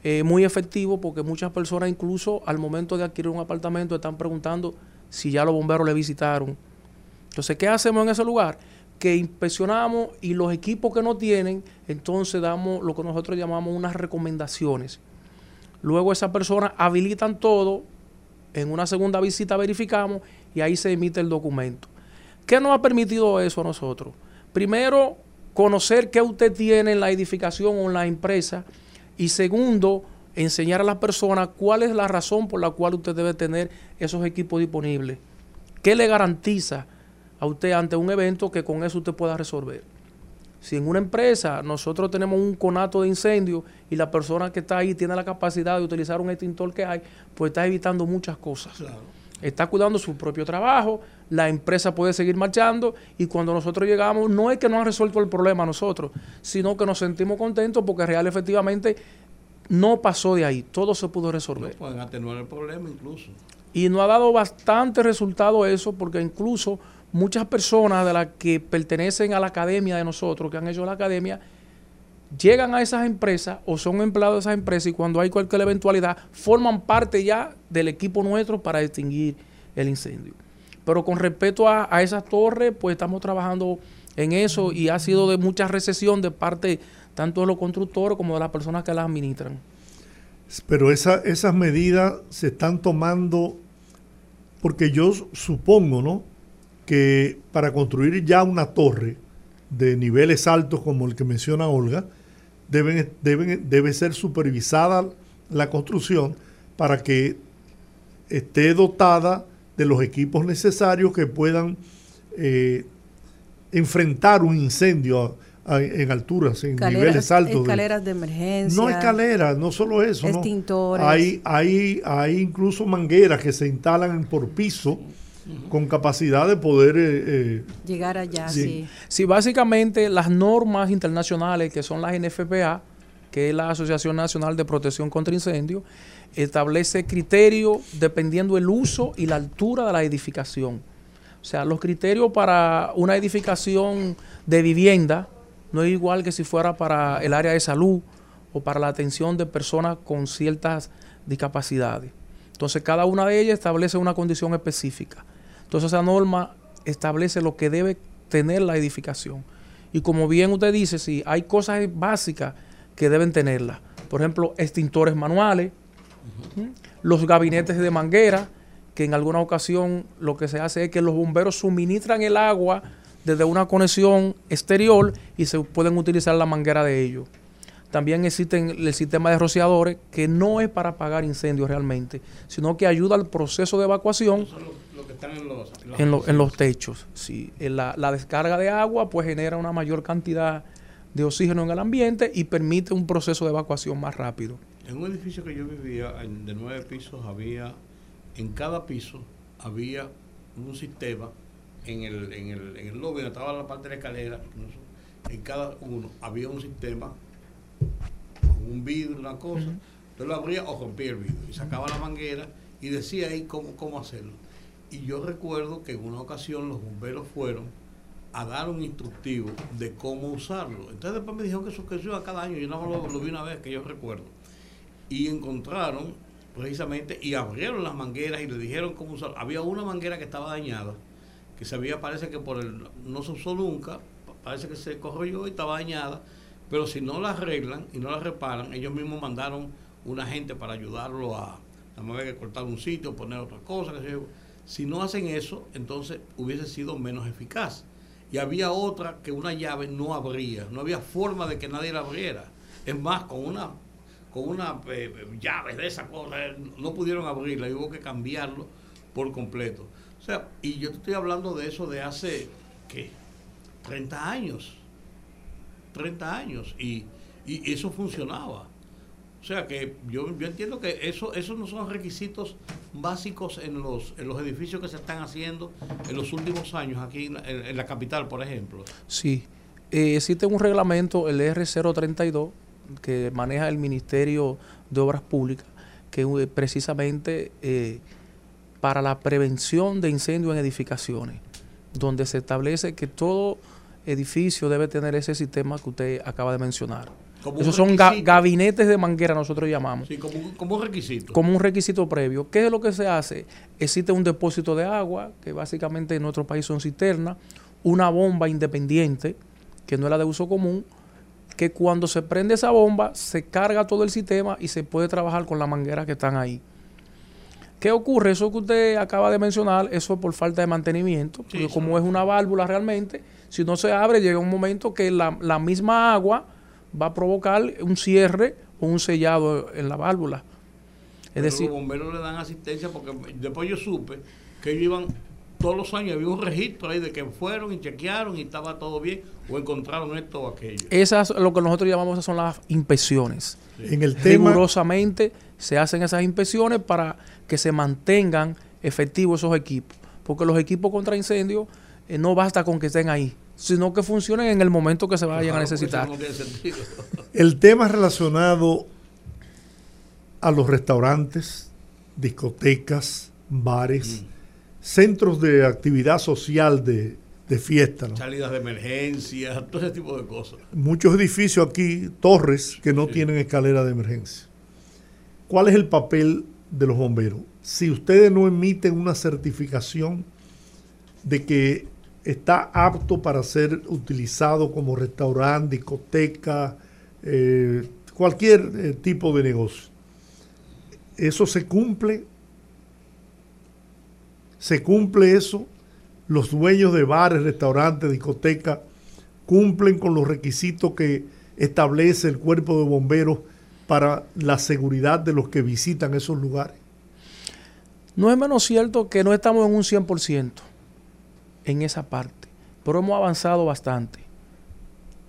eh, muy efectivo porque muchas personas incluso al momento de adquirir un apartamento están preguntando si ya los bomberos le visitaron. Entonces, ¿qué hacemos en ese lugar? Que inspeccionamos y los equipos que no tienen, entonces damos lo que nosotros llamamos unas recomendaciones. Luego esas personas habilitan todo, en una segunda visita verificamos y ahí se emite el documento. ¿Qué nos ha permitido eso a nosotros? Primero, conocer qué usted tiene en la edificación o en la empresa. Y segundo, enseñar a las personas cuál es la razón por la cual usted debe tener esos equipos disponibles. ¿Qué le garantiza a usted ante un evento que con eso usted pueda resolver? Si en una empresa nosotros tenemos un conato de incendio y la persona que está ahí tiene la capacidad de utilizar un extintor que hay, pues está evitando muchas cosas. Está cuidando su propio trabajo, la empresa puede seguir marchando y cuando nosotros llegamos no es que no han resuelto el problema nosotros, sino que nos sentimos contentos porque real efectivamente no pasó de ahí, todo se pudo resolver. Pueden atenuar el problema incluso. Y nos ha dado bastante resultado eso, porque incluso muchas personas de las que pertenecen a la academia de nosotros, que han hecho la academia, llegan a esas empresas o son empleados de esas empresas y cuando hay cualquier eventualidad forman parte ya del equipo nuestro para extinguir el incendio. Pero con respecto a, a esas torres, pues estamos trabajando en eso y ha sido de mucha recesión de parte tanto de los constructores como de las personas que las administran. Pero esa- esas medidas se están tomando porque yo supongo, ¿no? Que para construir ya una torre de niveles altos como el que menciona Olga, deben, deben, debe ser supervisada la construcción para que esté dotada de los equipos necesarios que puedan eh, enfrentar un incendio a- a- en alturas, en niveles altos. de- escaleras de emergencia. no escaleras, no solo eso. ¿no? Extintores. Hay, hay, hay incluso mangueras que se instalan por piso con capacidad de poder... eh, eh, Llegar allá, Sí. sí. Sí, básicamente las normas internacionales que son las NFPA, que es la Asociación Nacional de Protección contra Incendios, establece criterios dependiendo el uso y la altura de la edificación. O sea, los criterios para una edificación de vivienda no es igual que si fuera para el área de salud o para la atención de personas con ciertas discapacidades. Entonces, cada una de ellas establece una condición específica. Entonces, esa norma establece lo que debe tener la edificación. Y como bien usted dice, si hay cosas básicas que deben tenerla. Por ejemplo, extintores manuales, los gabinetes de manguera, que en alguna ocasión lo que se hace es que los bomberos suministran el agua desde una conexión exterior y se pueden utilizar la manguera de ellos. También existen el sistema de rociadores que no es para apagar incendios realmente, sino que ayuda al proceso de evacuación Están en los, en los en, lo- en los techos. Sí. En la, la descarga de agua pues genera una mayor cantidad de oxígeno en el ambiente y permite un proceso de evacuación más rápido. En un edificio que yo vivía, de nueve pisos, había, en cada piso había un sistema, en el, en el, en el lobby donde estaba la parte de la escalera, incluso, en cada uno había un sistema con un vidrio, una cosa, entonces lo abría o rompía el vidrio y sacaba la manguera y decía ahí cómo, cómo hacerlo. Y yo recuerdo que en una ocasión los bomberos fueron a dar un instructivo de cómo usarlo. Entonces después me dijeron que eso que iba cada año, yo nada más lo, vi una vez que yo recuerdo. Y encontraron precisamente y abrieron las mangueras y le dijeron cómo usarlo. Había una manguera que estaba dañada, que se había, parece que por el, no se usó nunca, pa- parece que se corroyó y estaba dañada, pero si no la arreglan y no la reparan, ellos mismos mandaron una gente para ayudarlo a, más había que cortar un sitio, poner otra cosa, sé yo. Si no hacen eso, entonces hubiese sido menos eficaz. Y había otra que una llave no abría, no había forma de que nadie la abriera. Es más, con una con una eh, llave de esa cosa, eh, no pudieron abrirla y hubo que cambiarlo por completo. O sea, y yo te estoy hablando de eso de hace, ¿qué? 30 años. 30 años. Y, y eso funcionaba. O sea que yo, yo entiendo que eso, esos no son requisitos básicos en los, en los edificios que se están haciendo en los últimos años aquí en, en- en la capital, por ejemplo. Sí, Eh, existe un reglamento, el R032, que maneja el Ministerio de Obras Públicas, que eh, precisamente eh, para la prevención de incendios en edificaciones, donde se establece que todo edificio debe tener ese sistema que usted acaba de mencionar. Como Esos son ga- gabinetes de manguera, nosotros llamamos Sí, como, un- como un requisito. como un requisito previo. ¿Qué es lo que se hace? Existe un depósito de agua, que básicamente en nuestro país son cisternas, una bomba independiente, que no es la de uso común, que cuando se prende esa bomba se carga todo el sistema y se puede trabajar con las mangueras que están ahí. ¿Qué ocurre? Eso que usted acaba de mencionar, eso es por falta de mantenimiento, porque como es una válvula realmente, si no se abre llega un momento que la, la misma agua va a provocar un cierre o un sellado en la válvula. Es Pero decir, los bomberos le dan asistencia porque después yo supe que ellos iban todos los años, había un registro ahí de que fueron y chequearon y estaba todo bien o encontraron esto o aquello. esas lo que nosotros llamamos son las inspecciones. En el tema, Rigurosamente se hacen esas inspecciones para que se mantengan efectivos esos equipos. Porque los equipos contra incendios eh, no basta con que estén ahí, sino que funcionen en el momento que se vayan a Claro, eso necesitar. no el tema relacionado a los restaurantes, discotecas, bares, centros de actividad social de, de fiesta. ¿no? Salidas de emergencia, todo ese tipo de cosas. Muchos edificios aquí, torres, que no tienen escalera de emergencia. ¿Cuál es el papel de los bomberos? Si ustedes no emiten una certificación de que está apto para ser utilizado como restaurante, discoteca, eh, cualquier eh, tipo de negocio, ¿eso se cumple? ¿Se cumple eso? Los dueños de bares, restaurantes, discotecas, cumplen con los requisitos que establece el cuerpo de bomberos para la seguridad de los que visitan esos lugares. No es menos cierto que no estamos en un 100% en esa parte, pero hemos avanzado bastante.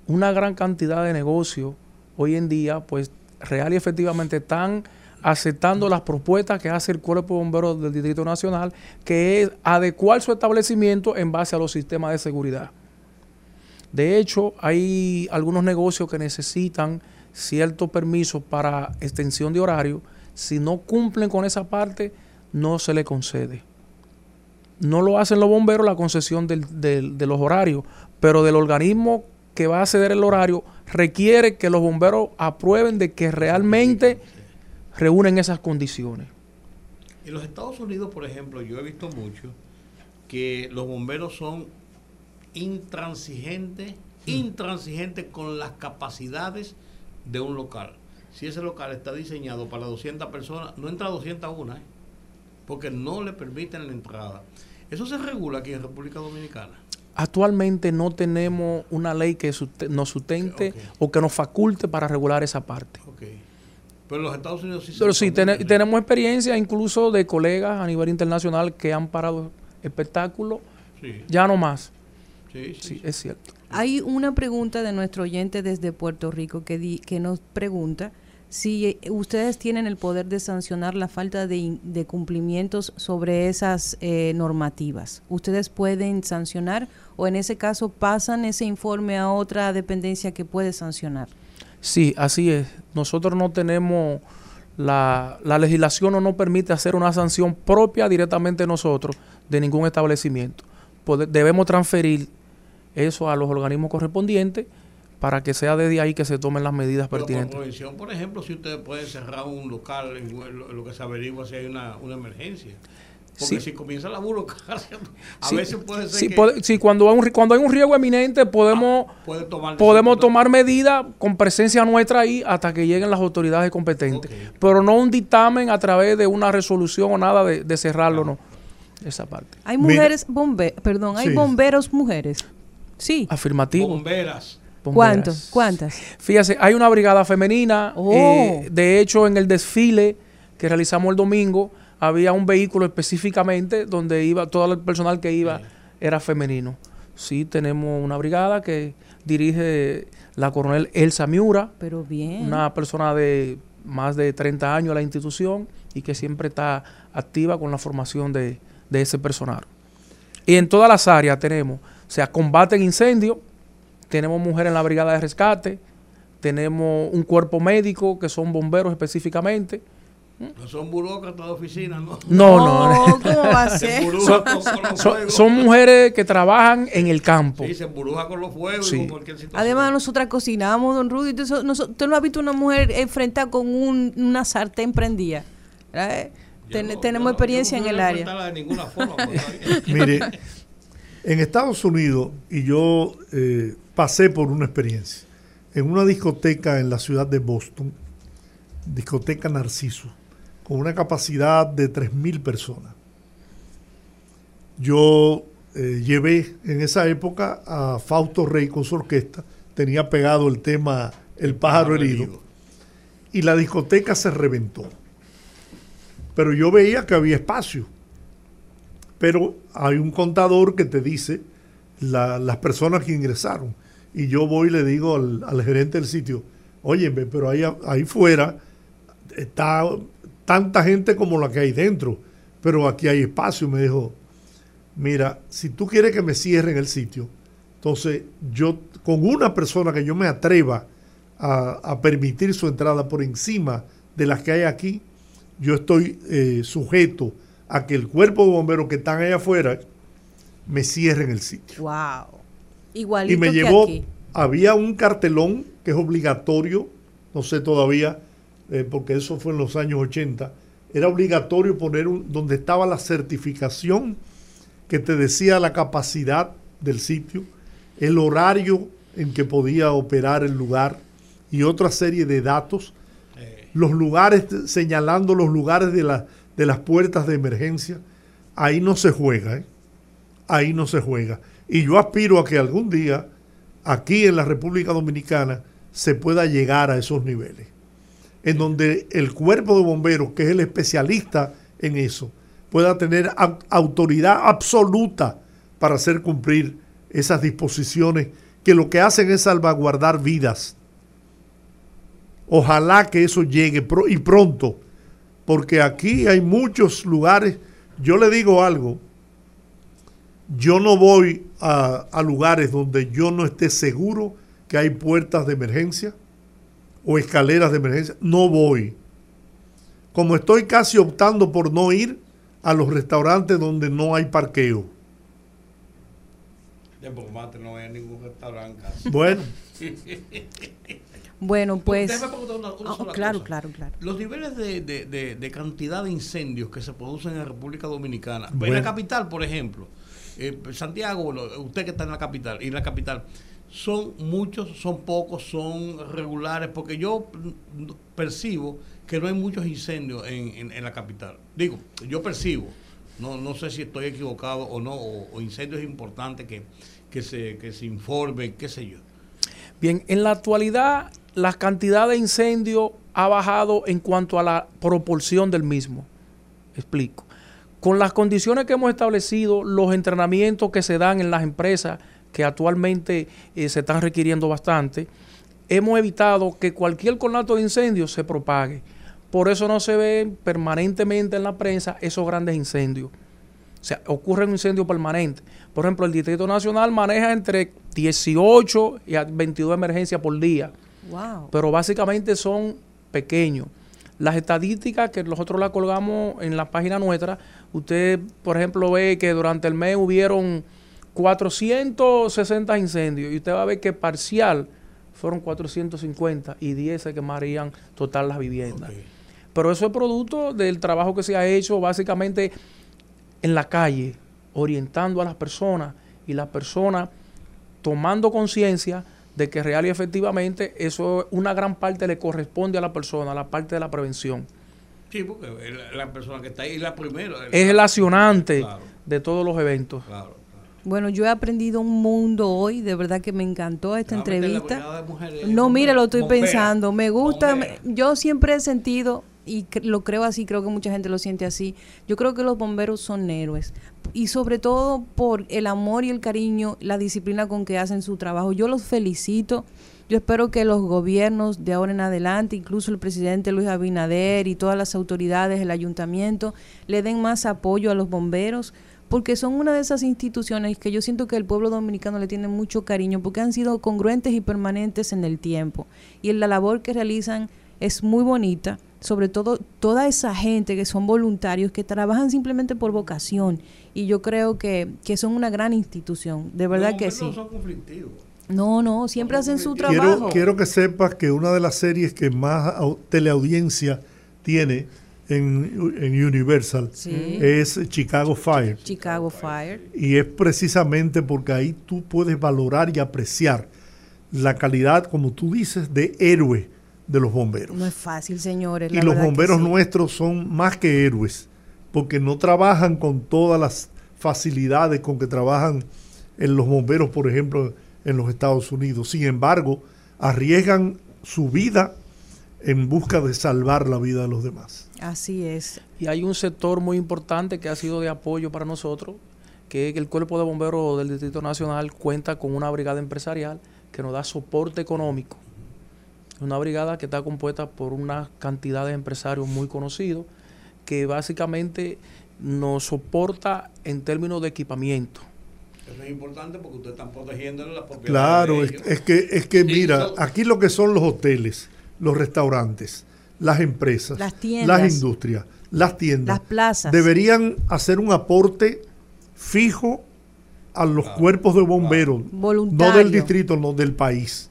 Una gran cantidad de negocios hoy en día, pues real y efectivamente están aceptando las propuestas que hace el Cuerpo de Bomberos del Distrito Nacional, que es adecuar su establecimiento en base a los sistemas de seguridad. De hecho, hay algunos negocios que necesitan ciertos permisos para extensión de horario. Si no cumplen con esa parte, no se le concede. No lo hacen los bomberos la concesión del- del- de los horarios, pero del organismo que va a ceder el horario requiere que los bomberos aprueben de que realmente reúnen esas condiciones. En los Estados Unidos, por ejemplo, yo he visto mucho que los bomberos son intransigentes, intransigentes con las capacidades de un local. Si ese local está diseñado para 200 personas, no entra 201, ¿eh? porque no le permiten la entrada. Eso se regula aquí en República Dominicana. Actualmente no tenemos una ley que nos sustente o que nos faculte para regular esa parte. Ok. Pero los Estados Unidos sí se Pero sí, tenemos experiencia incluso de colegas a nivel internacional que han parado espectáculos, Sí, ya no más. sí, sí, Sí, sí. es cierto. Hay una pregunta de nuestro oyente desde Puerto Rico que, di- que nos pregunta si eh, ustedes tienen el poder de sancionar la falta de, cumplimientos sobre esas eh, normativas. ¿Ustedes pueden sancionar o en ese caso pasan ese informe a otra dependencia que puede sancionar? Sí, así es. Nosotros no tenemos, la, la legislación no nos permite hacer una sanción propia directamente nosotros de ningún establecimiento. Debemos transferir eso a los organismos correspondientes para que sea desde ahí que se tomen las medidas Pero por pertinentes. prevención, por ejemplo, si ustedes pueden cerrar un local en lo, lo que se averigua si hay una, una emergencia. Porque Sí. si comienza la burocracia, a Sí, veces puede ser sí, que puede- sí, cuando, hay un, ri- cuando hay un riesgo eminente podemos, puede tomar podemos tomar medidas con presencia nuestra ahí hasta que lleguen las autoridades competentes. Pero no un dictamen a través de una resolución o nada de, de cerrarlo, no. Esa parte. Hay mujeres bombe perdón, hay Sí. bomberos mujeres. Sí. Afirmativo. bomberas. Bomberas. ¿Cuántos? ¿Cuántas? Fíjese, hay una brigada femenina. Oh. eh, de hecho, en el desfile que realizamos el domingo, había un vehículo específicamente donde iba, todo el personal que iba era femenino. Sí, tenemos una brigada que dirige la coronel Elsa Miura, Pero bien. una persona de más de 30 años a la institución y que siempre está activa con la formación de, de ese personal. Y en todas las áreas tenemos, o sea, combate en incendios, tenemos mujeres en la brigada de rescate, tenemos un cuerpo médico que son bomberos específicamente. No son burócratas de oficina, ¿no? No, no, no. ¿Cómo va a Se ser? Son, mujeres que trabajan en el campo. Sí, se emburuja con los fuegos y Sí. con cualquier situación. Además, nosotras cocinamos, don Rudy. Entonces, ¿Usted no ha visto una mujer enfrentada con un- una sartén prendida? ¿verdad? Yo Ten- no- tenemos no- experiencia yo no en el área. de ninguna forma. bien. Mire, en Estados Unidos, y yo eh, pasé por una experiencia, en una discoteca en la ciudad de Boston, discoteca Narciso, con una capacidad de 3.000 personas. Yo eh, llevé en esa época a Fausto Rey con su orquesta, tenía pegado el tema El pájaro herido, y la discoteca se reventó. Pero yo veía que había espacio pero hay un contador que te dice la- las personas que ingresaron. Y yo voy y le digo al, al gerente del sitio, óyeme, pero ahí, ahí fuera está tanta gente como la que hay dentro, pero aquí hay espacio. Me dijo, mira, si tú quieres que me cierren el sitio, entonces yo con una persona que yo me atreva a, a permitir su entrada por encima de las que hay aquí, yo estoy eh, sujeto a que el cuerpo de bomberos que están allá afuera me cierren el sitio. Wow. Igualito Y me que llevó, aquí. había un cartelón que es obligatorio, no sé todavía, eh, porque eso fue en los años 80, era obligatorio poner un, donde estaba la certificación que te decía la capacidad del sitio, el horario en que podía operar el lugar y otra serie de datos, los lugares, señalando los lugares de, la- de las puertas de emergencia. Ahí no se juega, ¿eh? ahí no se juega. Y yo aspiro a que algún día aquí en la República Dominicana se pueda llegar a esos niveles, en donde el cuerpo de bomberos, que es el especialista en eso, pueda tener au- autoridad absoluta para hacer cumplir esas disposiciones que lo que hacen es salvaguardar vidas. Ojalá que eso llegue y pronto, porque aquí hay muchos lugares. Yo le digo algo, yo no voy a, a lugares donde yo no esté seguro que hay puertas de emergencia o escaleras de emergencia. No voy. Como estoy casi optando por no ir a los restaurantes donde no hay parqueo. No hay ningún restaurante. casi. Bueno, Bueno, pues. Déjame preguntar una- una Ah, sola claro, cosa. claro, claro. Los niveles de, de- de- de cantidad de incendios que se producen en la República Dominicana, en la capital, por ejemplo, eh, Santiago, usted que está en la capital, y en la capital, son muchos, son pocos, son regulares, porque yo percibo que no hay muchos incendios en, en- la capital. Digo, yo percibo, no, no sé si estoy equivocado o no, o, o incendios importantes que, que, se, que se informen, qué sé yo. Bien, en la actualidad la cantidad de incendios ha bajado en cuanto a la proporción del mismo. Explico. Con las condiciones que hemos establecido, los entrenamientos que se dan en las empresas, que actualmente eh, se están requiriendo bastante, hemos evitado que cualquier conato de incendio se propague. Por eso no se ven permanentemente en la prensa esos grandes incendios. O sea, ocurre un incendio permanente. Por ejemplo, el Distrito Nacional maneja entre 18 y a 22 emergencias por día, Wow. pero básicamente son pequeños. Las estadísticas que nosotros las colgamos en la página nuestra, usted, por ejemplo, ve que durante el mes hubieron 460 incendios y usted va a ver que parcial fueron 450 y 10 se quemarían total las viviendas. Pero eso es producto del trabajo que se ha hecho básicamente en la calle, orientando a las personas y las personas tomando conciencia de que real y efectivamente eso una gran parte le corresponde a la persona, la parte de la prevención. Sí, porque la, la persona que está ahí es la primera. Es el accionante Claro. de todos los eventos. Claro, claro. Bueno, yo he aprendido un mundo hoy, de verdad que me encantó esta a entrevista. No, mire, lo estoy bombera, pensando. Me gusta, bombera. yo siempre he sentido, y lo creo así, creo que mucha gente lo siente así, yo creo que los bomberos son héroes. Y sobre todo por el amor y el cariño, la disciplina con que hacen su trabajo. Yo los felicito. Yo espero que los gobiernos de ahora en adelante, incluso el presidente Luis Abinader y todas las autoridades, el ayuntamiento, le den más apoyo a los bomberos, porque son una de esas instituciones que yo siento que el pueblo dominicano le tiene mucho cariño, porque han sido congruentes y permanentes en el tiempo. Y la labor que realizan es muy bonita, sobre todo toda esa gente que son voluntarios, que trabajan simplemente por vocación. Y yo creo que, que son una gran institución, de verdad que bomberos sí. No son conflictivos. No, no, siempre hacen su quiero, trabajo. quiero que sepas que una de las series que más au- teleaudiencia tiene en, en Universal Sí. es Chicago Fire. Chicago Fire. Y es precisamente porque ahí tú puedes valorar y apreciar la calidad, como tú dices, de héroe de los bomberos. No es fácil, señores. y la los bomberos sí. nuestros son más que héroes, porque no trabajan con todas las facilidades con que trabajan en los bomberos, por ejemplo, en los Estados Unidos. Sin embargo, arriesgan su vida en busca de salvar la vida de los demás. Así es. Y hay un sector muy importante que ha sido de apoyo para nosotros, que es que el Cuerpo de Bomberos del Distrito Nacional cuenta con una brigada empresarial que nos da soporte económico. Una brigada que está compuesta por una cantidad de empresarios muy conocidos que básicamente nos soporta en términos de equipamiento. Eso es importante porque ustedes están protegiendo la propiedad Claro, de es, ellos. es que, es que mira, aquí lo que son los hoteles, los restaurantes, las empresas, Las tiendas. las industrias, las tiendas, Las plazas. deberían hacer un aporte fijo a los cuerpos de bomberos, no del distrito, no del país.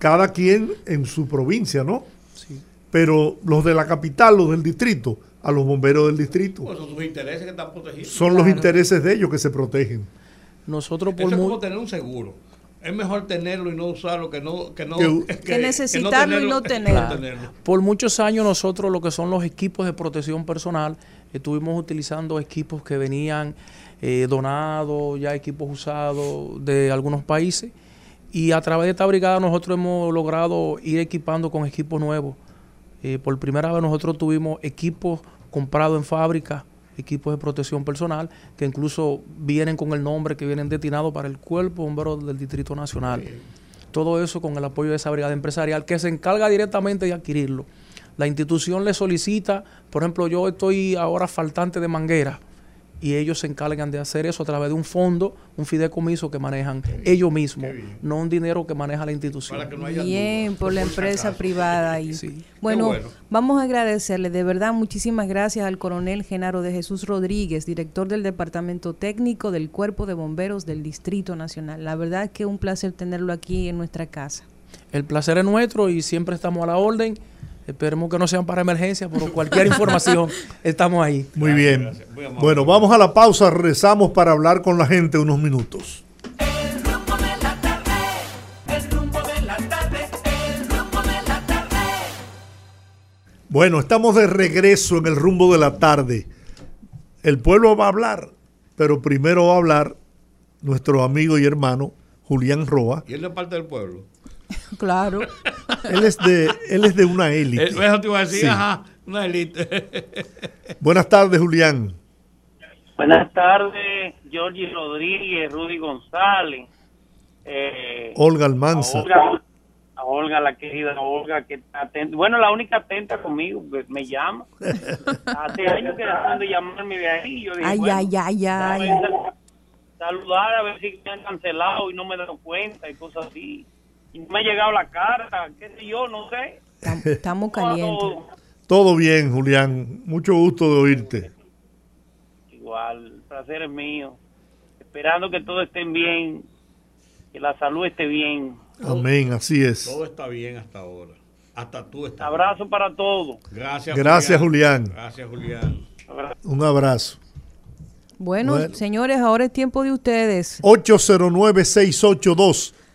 Cada quien en su provincia, ¿no? Sí. Pero los de la capital, los del distrito, a los bomberos del distrito. Pues son sus intereses que están protegidos. Son los intereses de ellos que se protegen. Nosotros por Eso es como tener un seguro. Es mejor tenerlo y no usarlo que no que no Que- Que necesitarlo y no tenerlo. Por muchos años nosotros lo que son los equipos de protección personal, estuvimos utilizando equipos que venían eh, donados, ya equipos usados de algunos países. Y a través de esta brigada nosotros hemos logrado ir equipando con equipos nuevos. Eh, por primera vez nosotros tuvimos equipos comprados en fábrica, equipos de protección personal, que incluso vienen con el nombre que vienen destinados para el Cuerpo Bombero del Distrito Nacional. Todo eso con el apoyo de esa brigada empresarial que se encarga directamente de adquirirlo. La institución le solicita, por ejemplo, yo estoy ahora faltante de manguera y ellos se encargan de hacer eso a través de un fondo, un fideicomiso que manejan ellos mismos, no un dinero que maneja la institución. Para que no haya Bien, dudas, por la empresa acaso. privada. Y, Sí. bueno. vamos a agradecerle de verdad muchísimas gracias al coronel Genaro de Jesús Rodríguez, director del Departamento Técnico del Cuerpo de Bomberos del Distrito Nacional. La verdad es que es un placer tenerlo aquí en nuestra casa. El placer es nuestro y siempre estamos a la orden. Esperemos que no sean para emergencia, pero cualquier información estamos ahí. Muy bien. gracias. Muy amable. Bueno, vamos a la pausa, rezamos para hablar con la gente unos minutos. El rumbo de la tarde, el rumbo de la tarde, el rumbo de la tarde. Bueno, estamos de regreso en el rumbo de la tarde. El pueblo va a hablar, pero primero va a hablar nuestro amigo y hermano Julián Roa. Y él es parte del pueblo. Claro. Él es de, él es de una élite. Eh, Eso te iba a decir, Sí. ajá, una élite. Buenas tardes, Julián. Buenas tardes, Georgie Rodríguez, Rudy González, eh, Olga a Almanza. Olga, a Olga, la querida Olga, que está atenta. Bueno, la única atenta conmigo, que me llama. Hace años que dejando de llamarme de ahí. Yo dije, Ay, bueno, ay, ay, ay. sal- Saludar a ver si me han cancelado y no me he dado cuenta y cosas así. Y no me ha llegado la carta, qué sé yo, no sé. Tam- Estamos ¿Cómo va calientes. todo? Bien, Julián. Mucho gusto de oírte. Igual, el placer es mío. Esperando que todo esté bien, que la salud esté bien. Amén, así es. Todo está bien hasta ahora. Hasta tú estás Abrazo para todos. Gracias, Gracias, Julián. Gracias, Julián. Un abrazo. Bueno, Bueno. señores, ahora es tiempo de ustedes.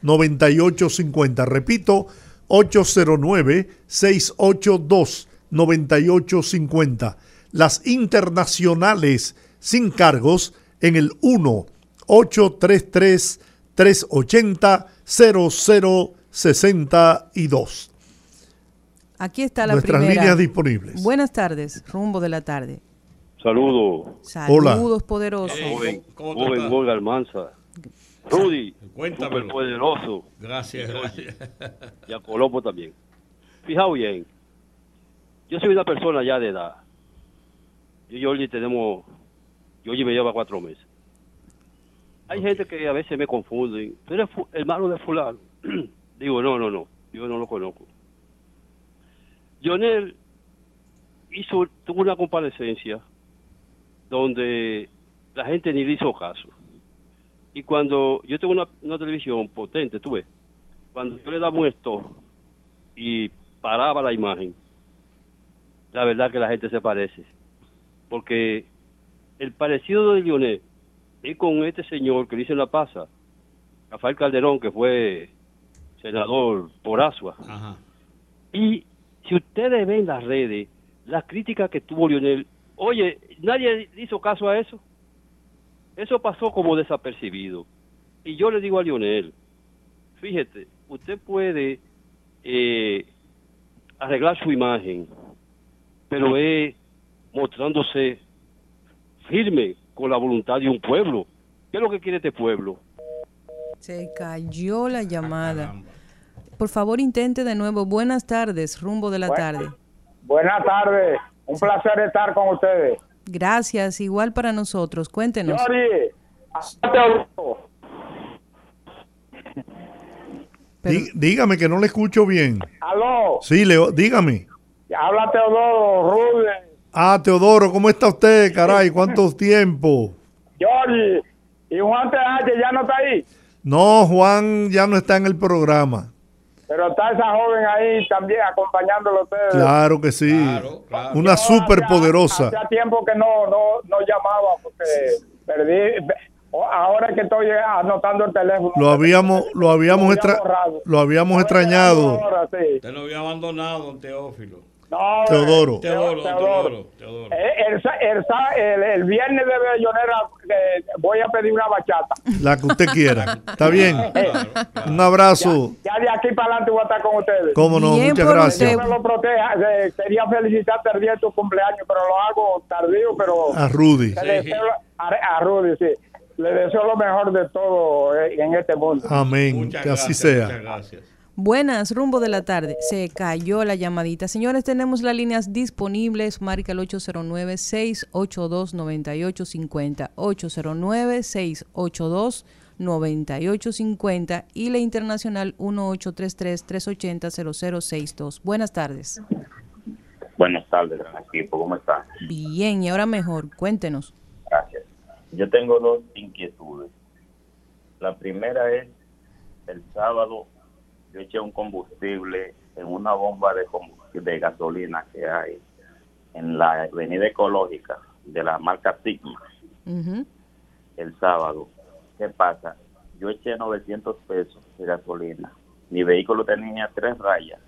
809-682-9850. Repito, 809-682-9850. Las internacionales sin cargos en el 1-833-380-0062. Aquí está la Nuestras primera. líneas disponibles. Buenas tardes, rumbo de la tarde. Saludos, Saludos poderosos. Eh, joven. Olga Almanza. Rudy, Cuéntamelo. superpoderoso. Gracias, gracias. Y a Colombo también. Fijaos bien, yo soy una persona ya de edad. Yo y Jordi tenemos, Jordi me lleva cuatro meses. Hay gente que a veces me confunden. Tú eres hermano de fulano. Digo, no, no, no, yo no lo conozco. Lionel hizo, tuvo una comparecencia donde la gente ni le hizo caso. Y cuando yo tengo una, una televisión potente, tú ves, cuando yo le daba un stop y paraba la imagen, la verdad que la gente se parece. Porque el parecido de Lionel es con este señor que dice en La Pasa, Rafael Calderón, que fue senador por Asua. Ajá. Y si ustedes ven las redes, las críticas que tuvo Lionel, oye, nadie hizo caso a eso. Eso pasó como desapercibido. Y yo le digo a Lionel, fíjate, usted puede eh, arreglar su imagen, pero es mostrándose firme con la voluntad de un pueblo. ¿Qué es lo que quiere este pueblo? Se cayó la llamada. Por favor, intente de nuevo. Buenas tardes, rumbo de la tarde. Buenas tardes, un placer estar con ustedes. Gracias, igual para nosotros. Cuéntenos. Pero- dígame que no le escucho bien. aló, Sí, Leo, dígame. habla Teodoro, Rude, Ah, Teodoro, ¿cómo está usted, caray? ¿Cuánto tiempo? George, y Juan TH ya no está ahí, No, Juan ya no está en el programa. Pero está esa joven ahí también acompañándolo a ustedes. Claro que sí. Una hacía- poderosa. Hacía tiempo que no, no, no llamaba porque perdí. Ahora que estoy anotando el teléfono. Lo habíamos, lo habíamos, Lo extra- había borrado. lo habíamos extrañado. Ahora sí. Usted lo había abandonado, don Teófilo. No, Teodoro. Teodoro, Teodoro. Teodoro. Eh, El, sa- el, sa- el, el viernes de Bellonera eh, voy a pedir una bachata. La que usted quiera. ¿Está bien? Un abrazo. Ya de aquí para adelante voy a estar con ustedes. Cómo no, Bien muchas gracias. Dios me lo proteja. Eh, Quería felicitarte el día de tu cumpleaños, pero lo hago tardío, pero... A Rudy. Le deseo- a, a Rudy, sí. Le deseo lo mejor de todo en este mundo. Amén. Muchas que así sea. Muchas gracias. Buenas, rumbo de la tarde. Se cayó la llamadita. Señores, tenemos las líneas disponibles. Marca el 809-682-9850. 809-682-9850 y la internacional 1833-380-0062. Buenas tardes. Buenas tardes, gran equipo. ¿Cómo están? Bien, y ahora mejor. Cuéntenos. Gracias. Yo tengo dos inquietudes. La primera es, el sábado yo eché un combustible en una bomba de, de gasolina que hay en la avenida ecológica de la marca Sigma el sábado. ¿Qué pasa? Yo eché 900 pesos de gasolina. Mi vehículo tenía tres rayas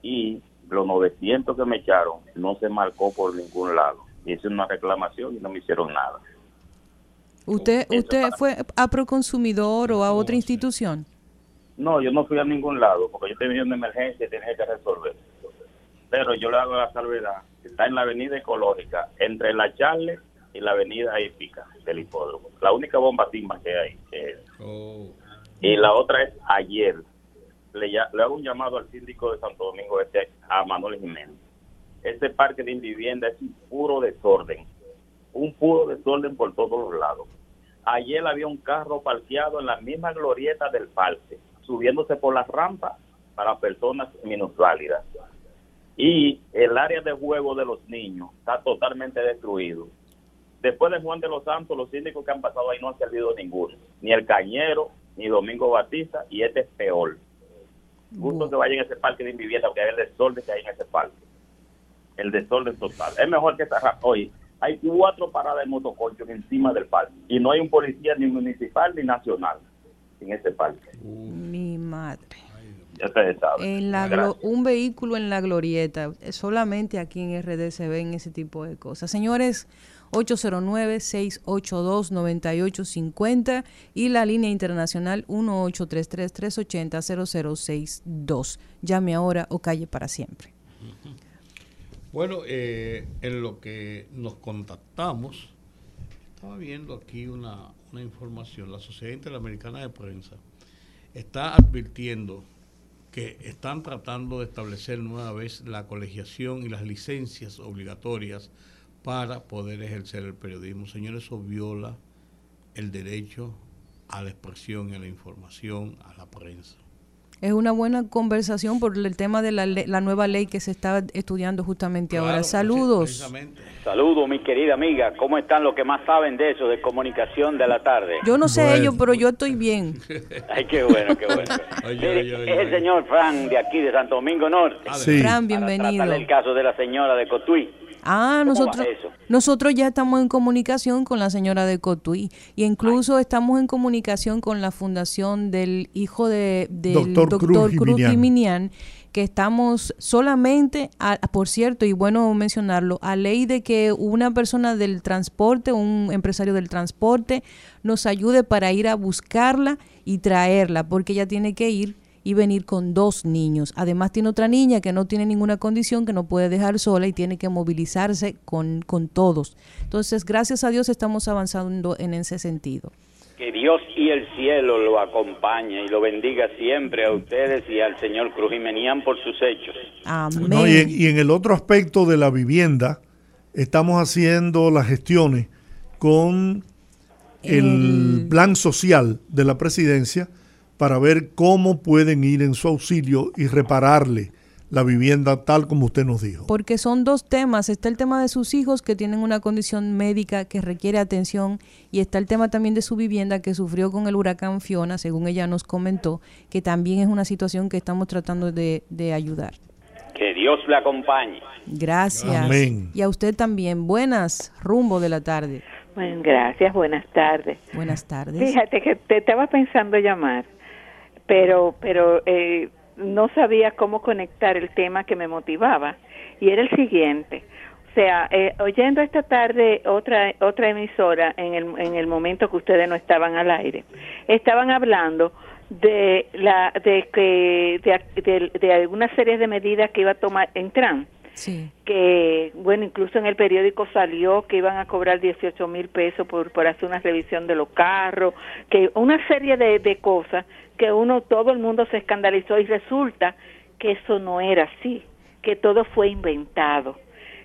y los 900 que me echaron no se marcó por ningún lado. Hice una reclamación y no me hicieron nada. ¿Usted, usted fue a Proconsumidor o a otra institución? No, yo no fui a ningún lado porque yo tenía una emergencia y tenía que resolver. Pero yo le hago la salvedad. Está en la avenida ecológica, entre la Charles y la avenida Épica del hipódromo. La única bomba Sigma que hay. que- Oh. Y la otra es ayer. Le, ya- le hago un llamado al síndico de Santo Domingo Este, a Manuel Jiménez. Este parque de vivienda es un puro desorden. Un puro desorden por todos los lados. Ayer había un carro parqueado en la misma glorieta del parque, subiéndose por las rampas para personas minusválidas. Y el área de juego de los niños está totalmente destruido. Después de Juan de los Santos, los síndicos que han pasado ahí no han servido ninguno. Ni el Cañero, ni Domingo Batista, y este es peor. Gusto que vayan a ese parque de vivienda porque hay el desorden que hay en ese parque. El desorden total. Es mejor que esta Oye, hay cuatro paradas de motoconchos encima del parque y no hay un policía ni municipal ni nacional en ese parque. Mi madre. Ya ustedes saben. En la Gracias. glo- un vehículo en la glorieta. Solamente aquí en RD se ven ese tipo de cosas. Señores, 809-682-9850 y la línea internacional 1833-380-0062. Llame ahora o calle para siempre. Bueno, eh, en lo que nos contactamos, estaba viendo aquí una, una información. La Sociedad Interamericana de Prensa está advirtiendo que están tratando de establecer nueva vez la colegiación y las licencias obligatorias para poder ejercer el periodismo. Señores, eso viola el derecho a la expresión y a la información, a la prensa. Es una buena conversación por el tema de la, le- la nueva ley que se está estudiando justamente ahora. Saludos. Saludos, mi querida amiga. ¿Cómo están los que más saben de eso, de comunicación de la tarde? Yo no sé ellos, pero yo estoy bien. Ay, qué bueno, qué bueno. Oye, Mire, oye, oye, es el señor Fran de aquí, de Santo Domingo Norte. Sí. Fran, Para bienvenido. tratarle el caso de la señora de Cotuí. Ah, ¿Cómo nosotros, nosotros ya estamos en comunicación con la señora de Cotuí. Y incluso estamos en comunicación con la fundación del hijo de, del Doctor doctor, Cruz. Jiminián, que estamos solamente, a- por cierto, y bueno mencionarlo, a ley de que una persona del transporte, un empresario del transporte, nos ayude para ir a buscarla y traerla, porque ella tiene que ir y venir con dos niños. Además tiene otra niña que no tiene ninguna condición, que no puede dejar sola y tiene que movilizarse con, con todos. Entonces, gracias a Dios estamos avanzando en ese sentido. Que Dios y el cielo lo acompañe y lo bendiga siempre a ustedes y al señor Cruz Jimenián por sus hechos. Amén. No, y, en, y en el otro aspecto de la vivienda, estamos haciendo las gestiones con el plan social de la presidencia para ver cómo pueden ir en su auxilio y repararle la vivienda tal como usted nos dijo. Porque son dos temas. Está el tema de sus hijos que tienen una condición médica que requiere atención y está el tema también de su vivienda que sufrió con el huracán Fiona, según ella nos comentó, que también es una situación que estamos tratando de, de ayudar. Que Dios le acompañe. Gracias. Amén. Y a usted también. Buenas, rumbo de la tarde. Bueno, gracias, buenas tardes. Buenas tardes. Fíjate que te estaba pensando llamar, pero pero eh, no sabía cómo conectar el tema que me motivaba y era el siguiente. O sea, eh, oyendo esta tarde otra otra emisora en el, en el momento que ustedes no estaban al aire, estaban hablando de la de que de, de, de algunas series de medidas que iba a tomar Entran Sí. que, bueno, incluso en el periódico salió que iban a cobrar 18 mil pesos por, por hacer una revisión de los carros, que una serie de, de cosas que uno, todo el mundo se escandalizó y resulta que eso no era así, que todo fue inventado,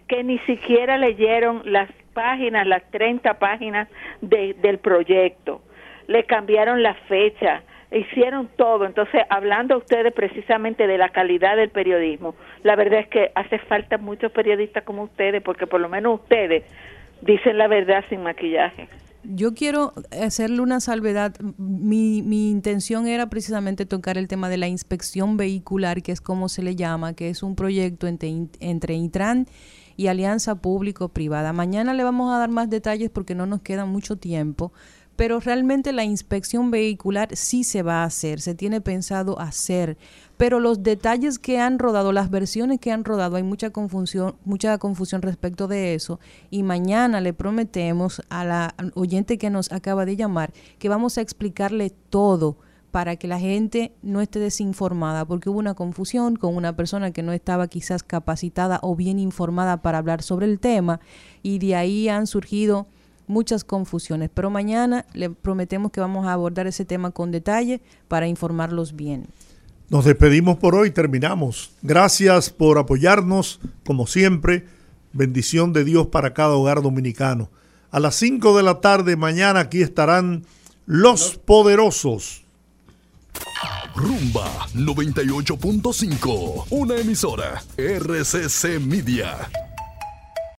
que ni siquiera leyeron las páginas, las 30 páginas de, del proyecto, le cambiaron la fecha, hicieron todo. Entonces, hablando ustedes precisamente de la calidad del periodismo, la verdad es que hace falta muchos periodistas como ustedes, porque por lo menos ustedes dicen la verdad sin maquillaje. Yo quiero hacerle una salvedad. Mi, mi intención era precisamente tocar el tema de la inspección vehicular, que es como se le llama, que es un proyecto entre, entre Intran y Alianza Público-Privada. Mañana le vamos a dar más detalles porque no nos queda mucho tiempo, pero realmente la inspección vehicular sí se va a hacer, se tiene pensado hacer, pero los detalles que han rodado, las versiones que han rodado, hay mucha confusión, mucha confusión respecto de eso. Y mañana le prometemos a la oyente que nos acaba de llamar que vamos a explicarle todo para que la gente no esté desinformada, porque hubo una confusión con una persona que no estaba quizás capacitada o bien informada para hablar sobre el tema y de ahí han surgido muchas confusiones, pero mañana le prometemos que vamos a abordar ese tema con detalle para informarlos bien. Nos despedimos por hoy, terminamos. Gracias por apoyarnos, como siempre. Bendición de Dios para cada hogar dominicano. A las 5 de la tarde mañana aquí estarán los poderosos. Rumba 98.5, una emisora RCC Media.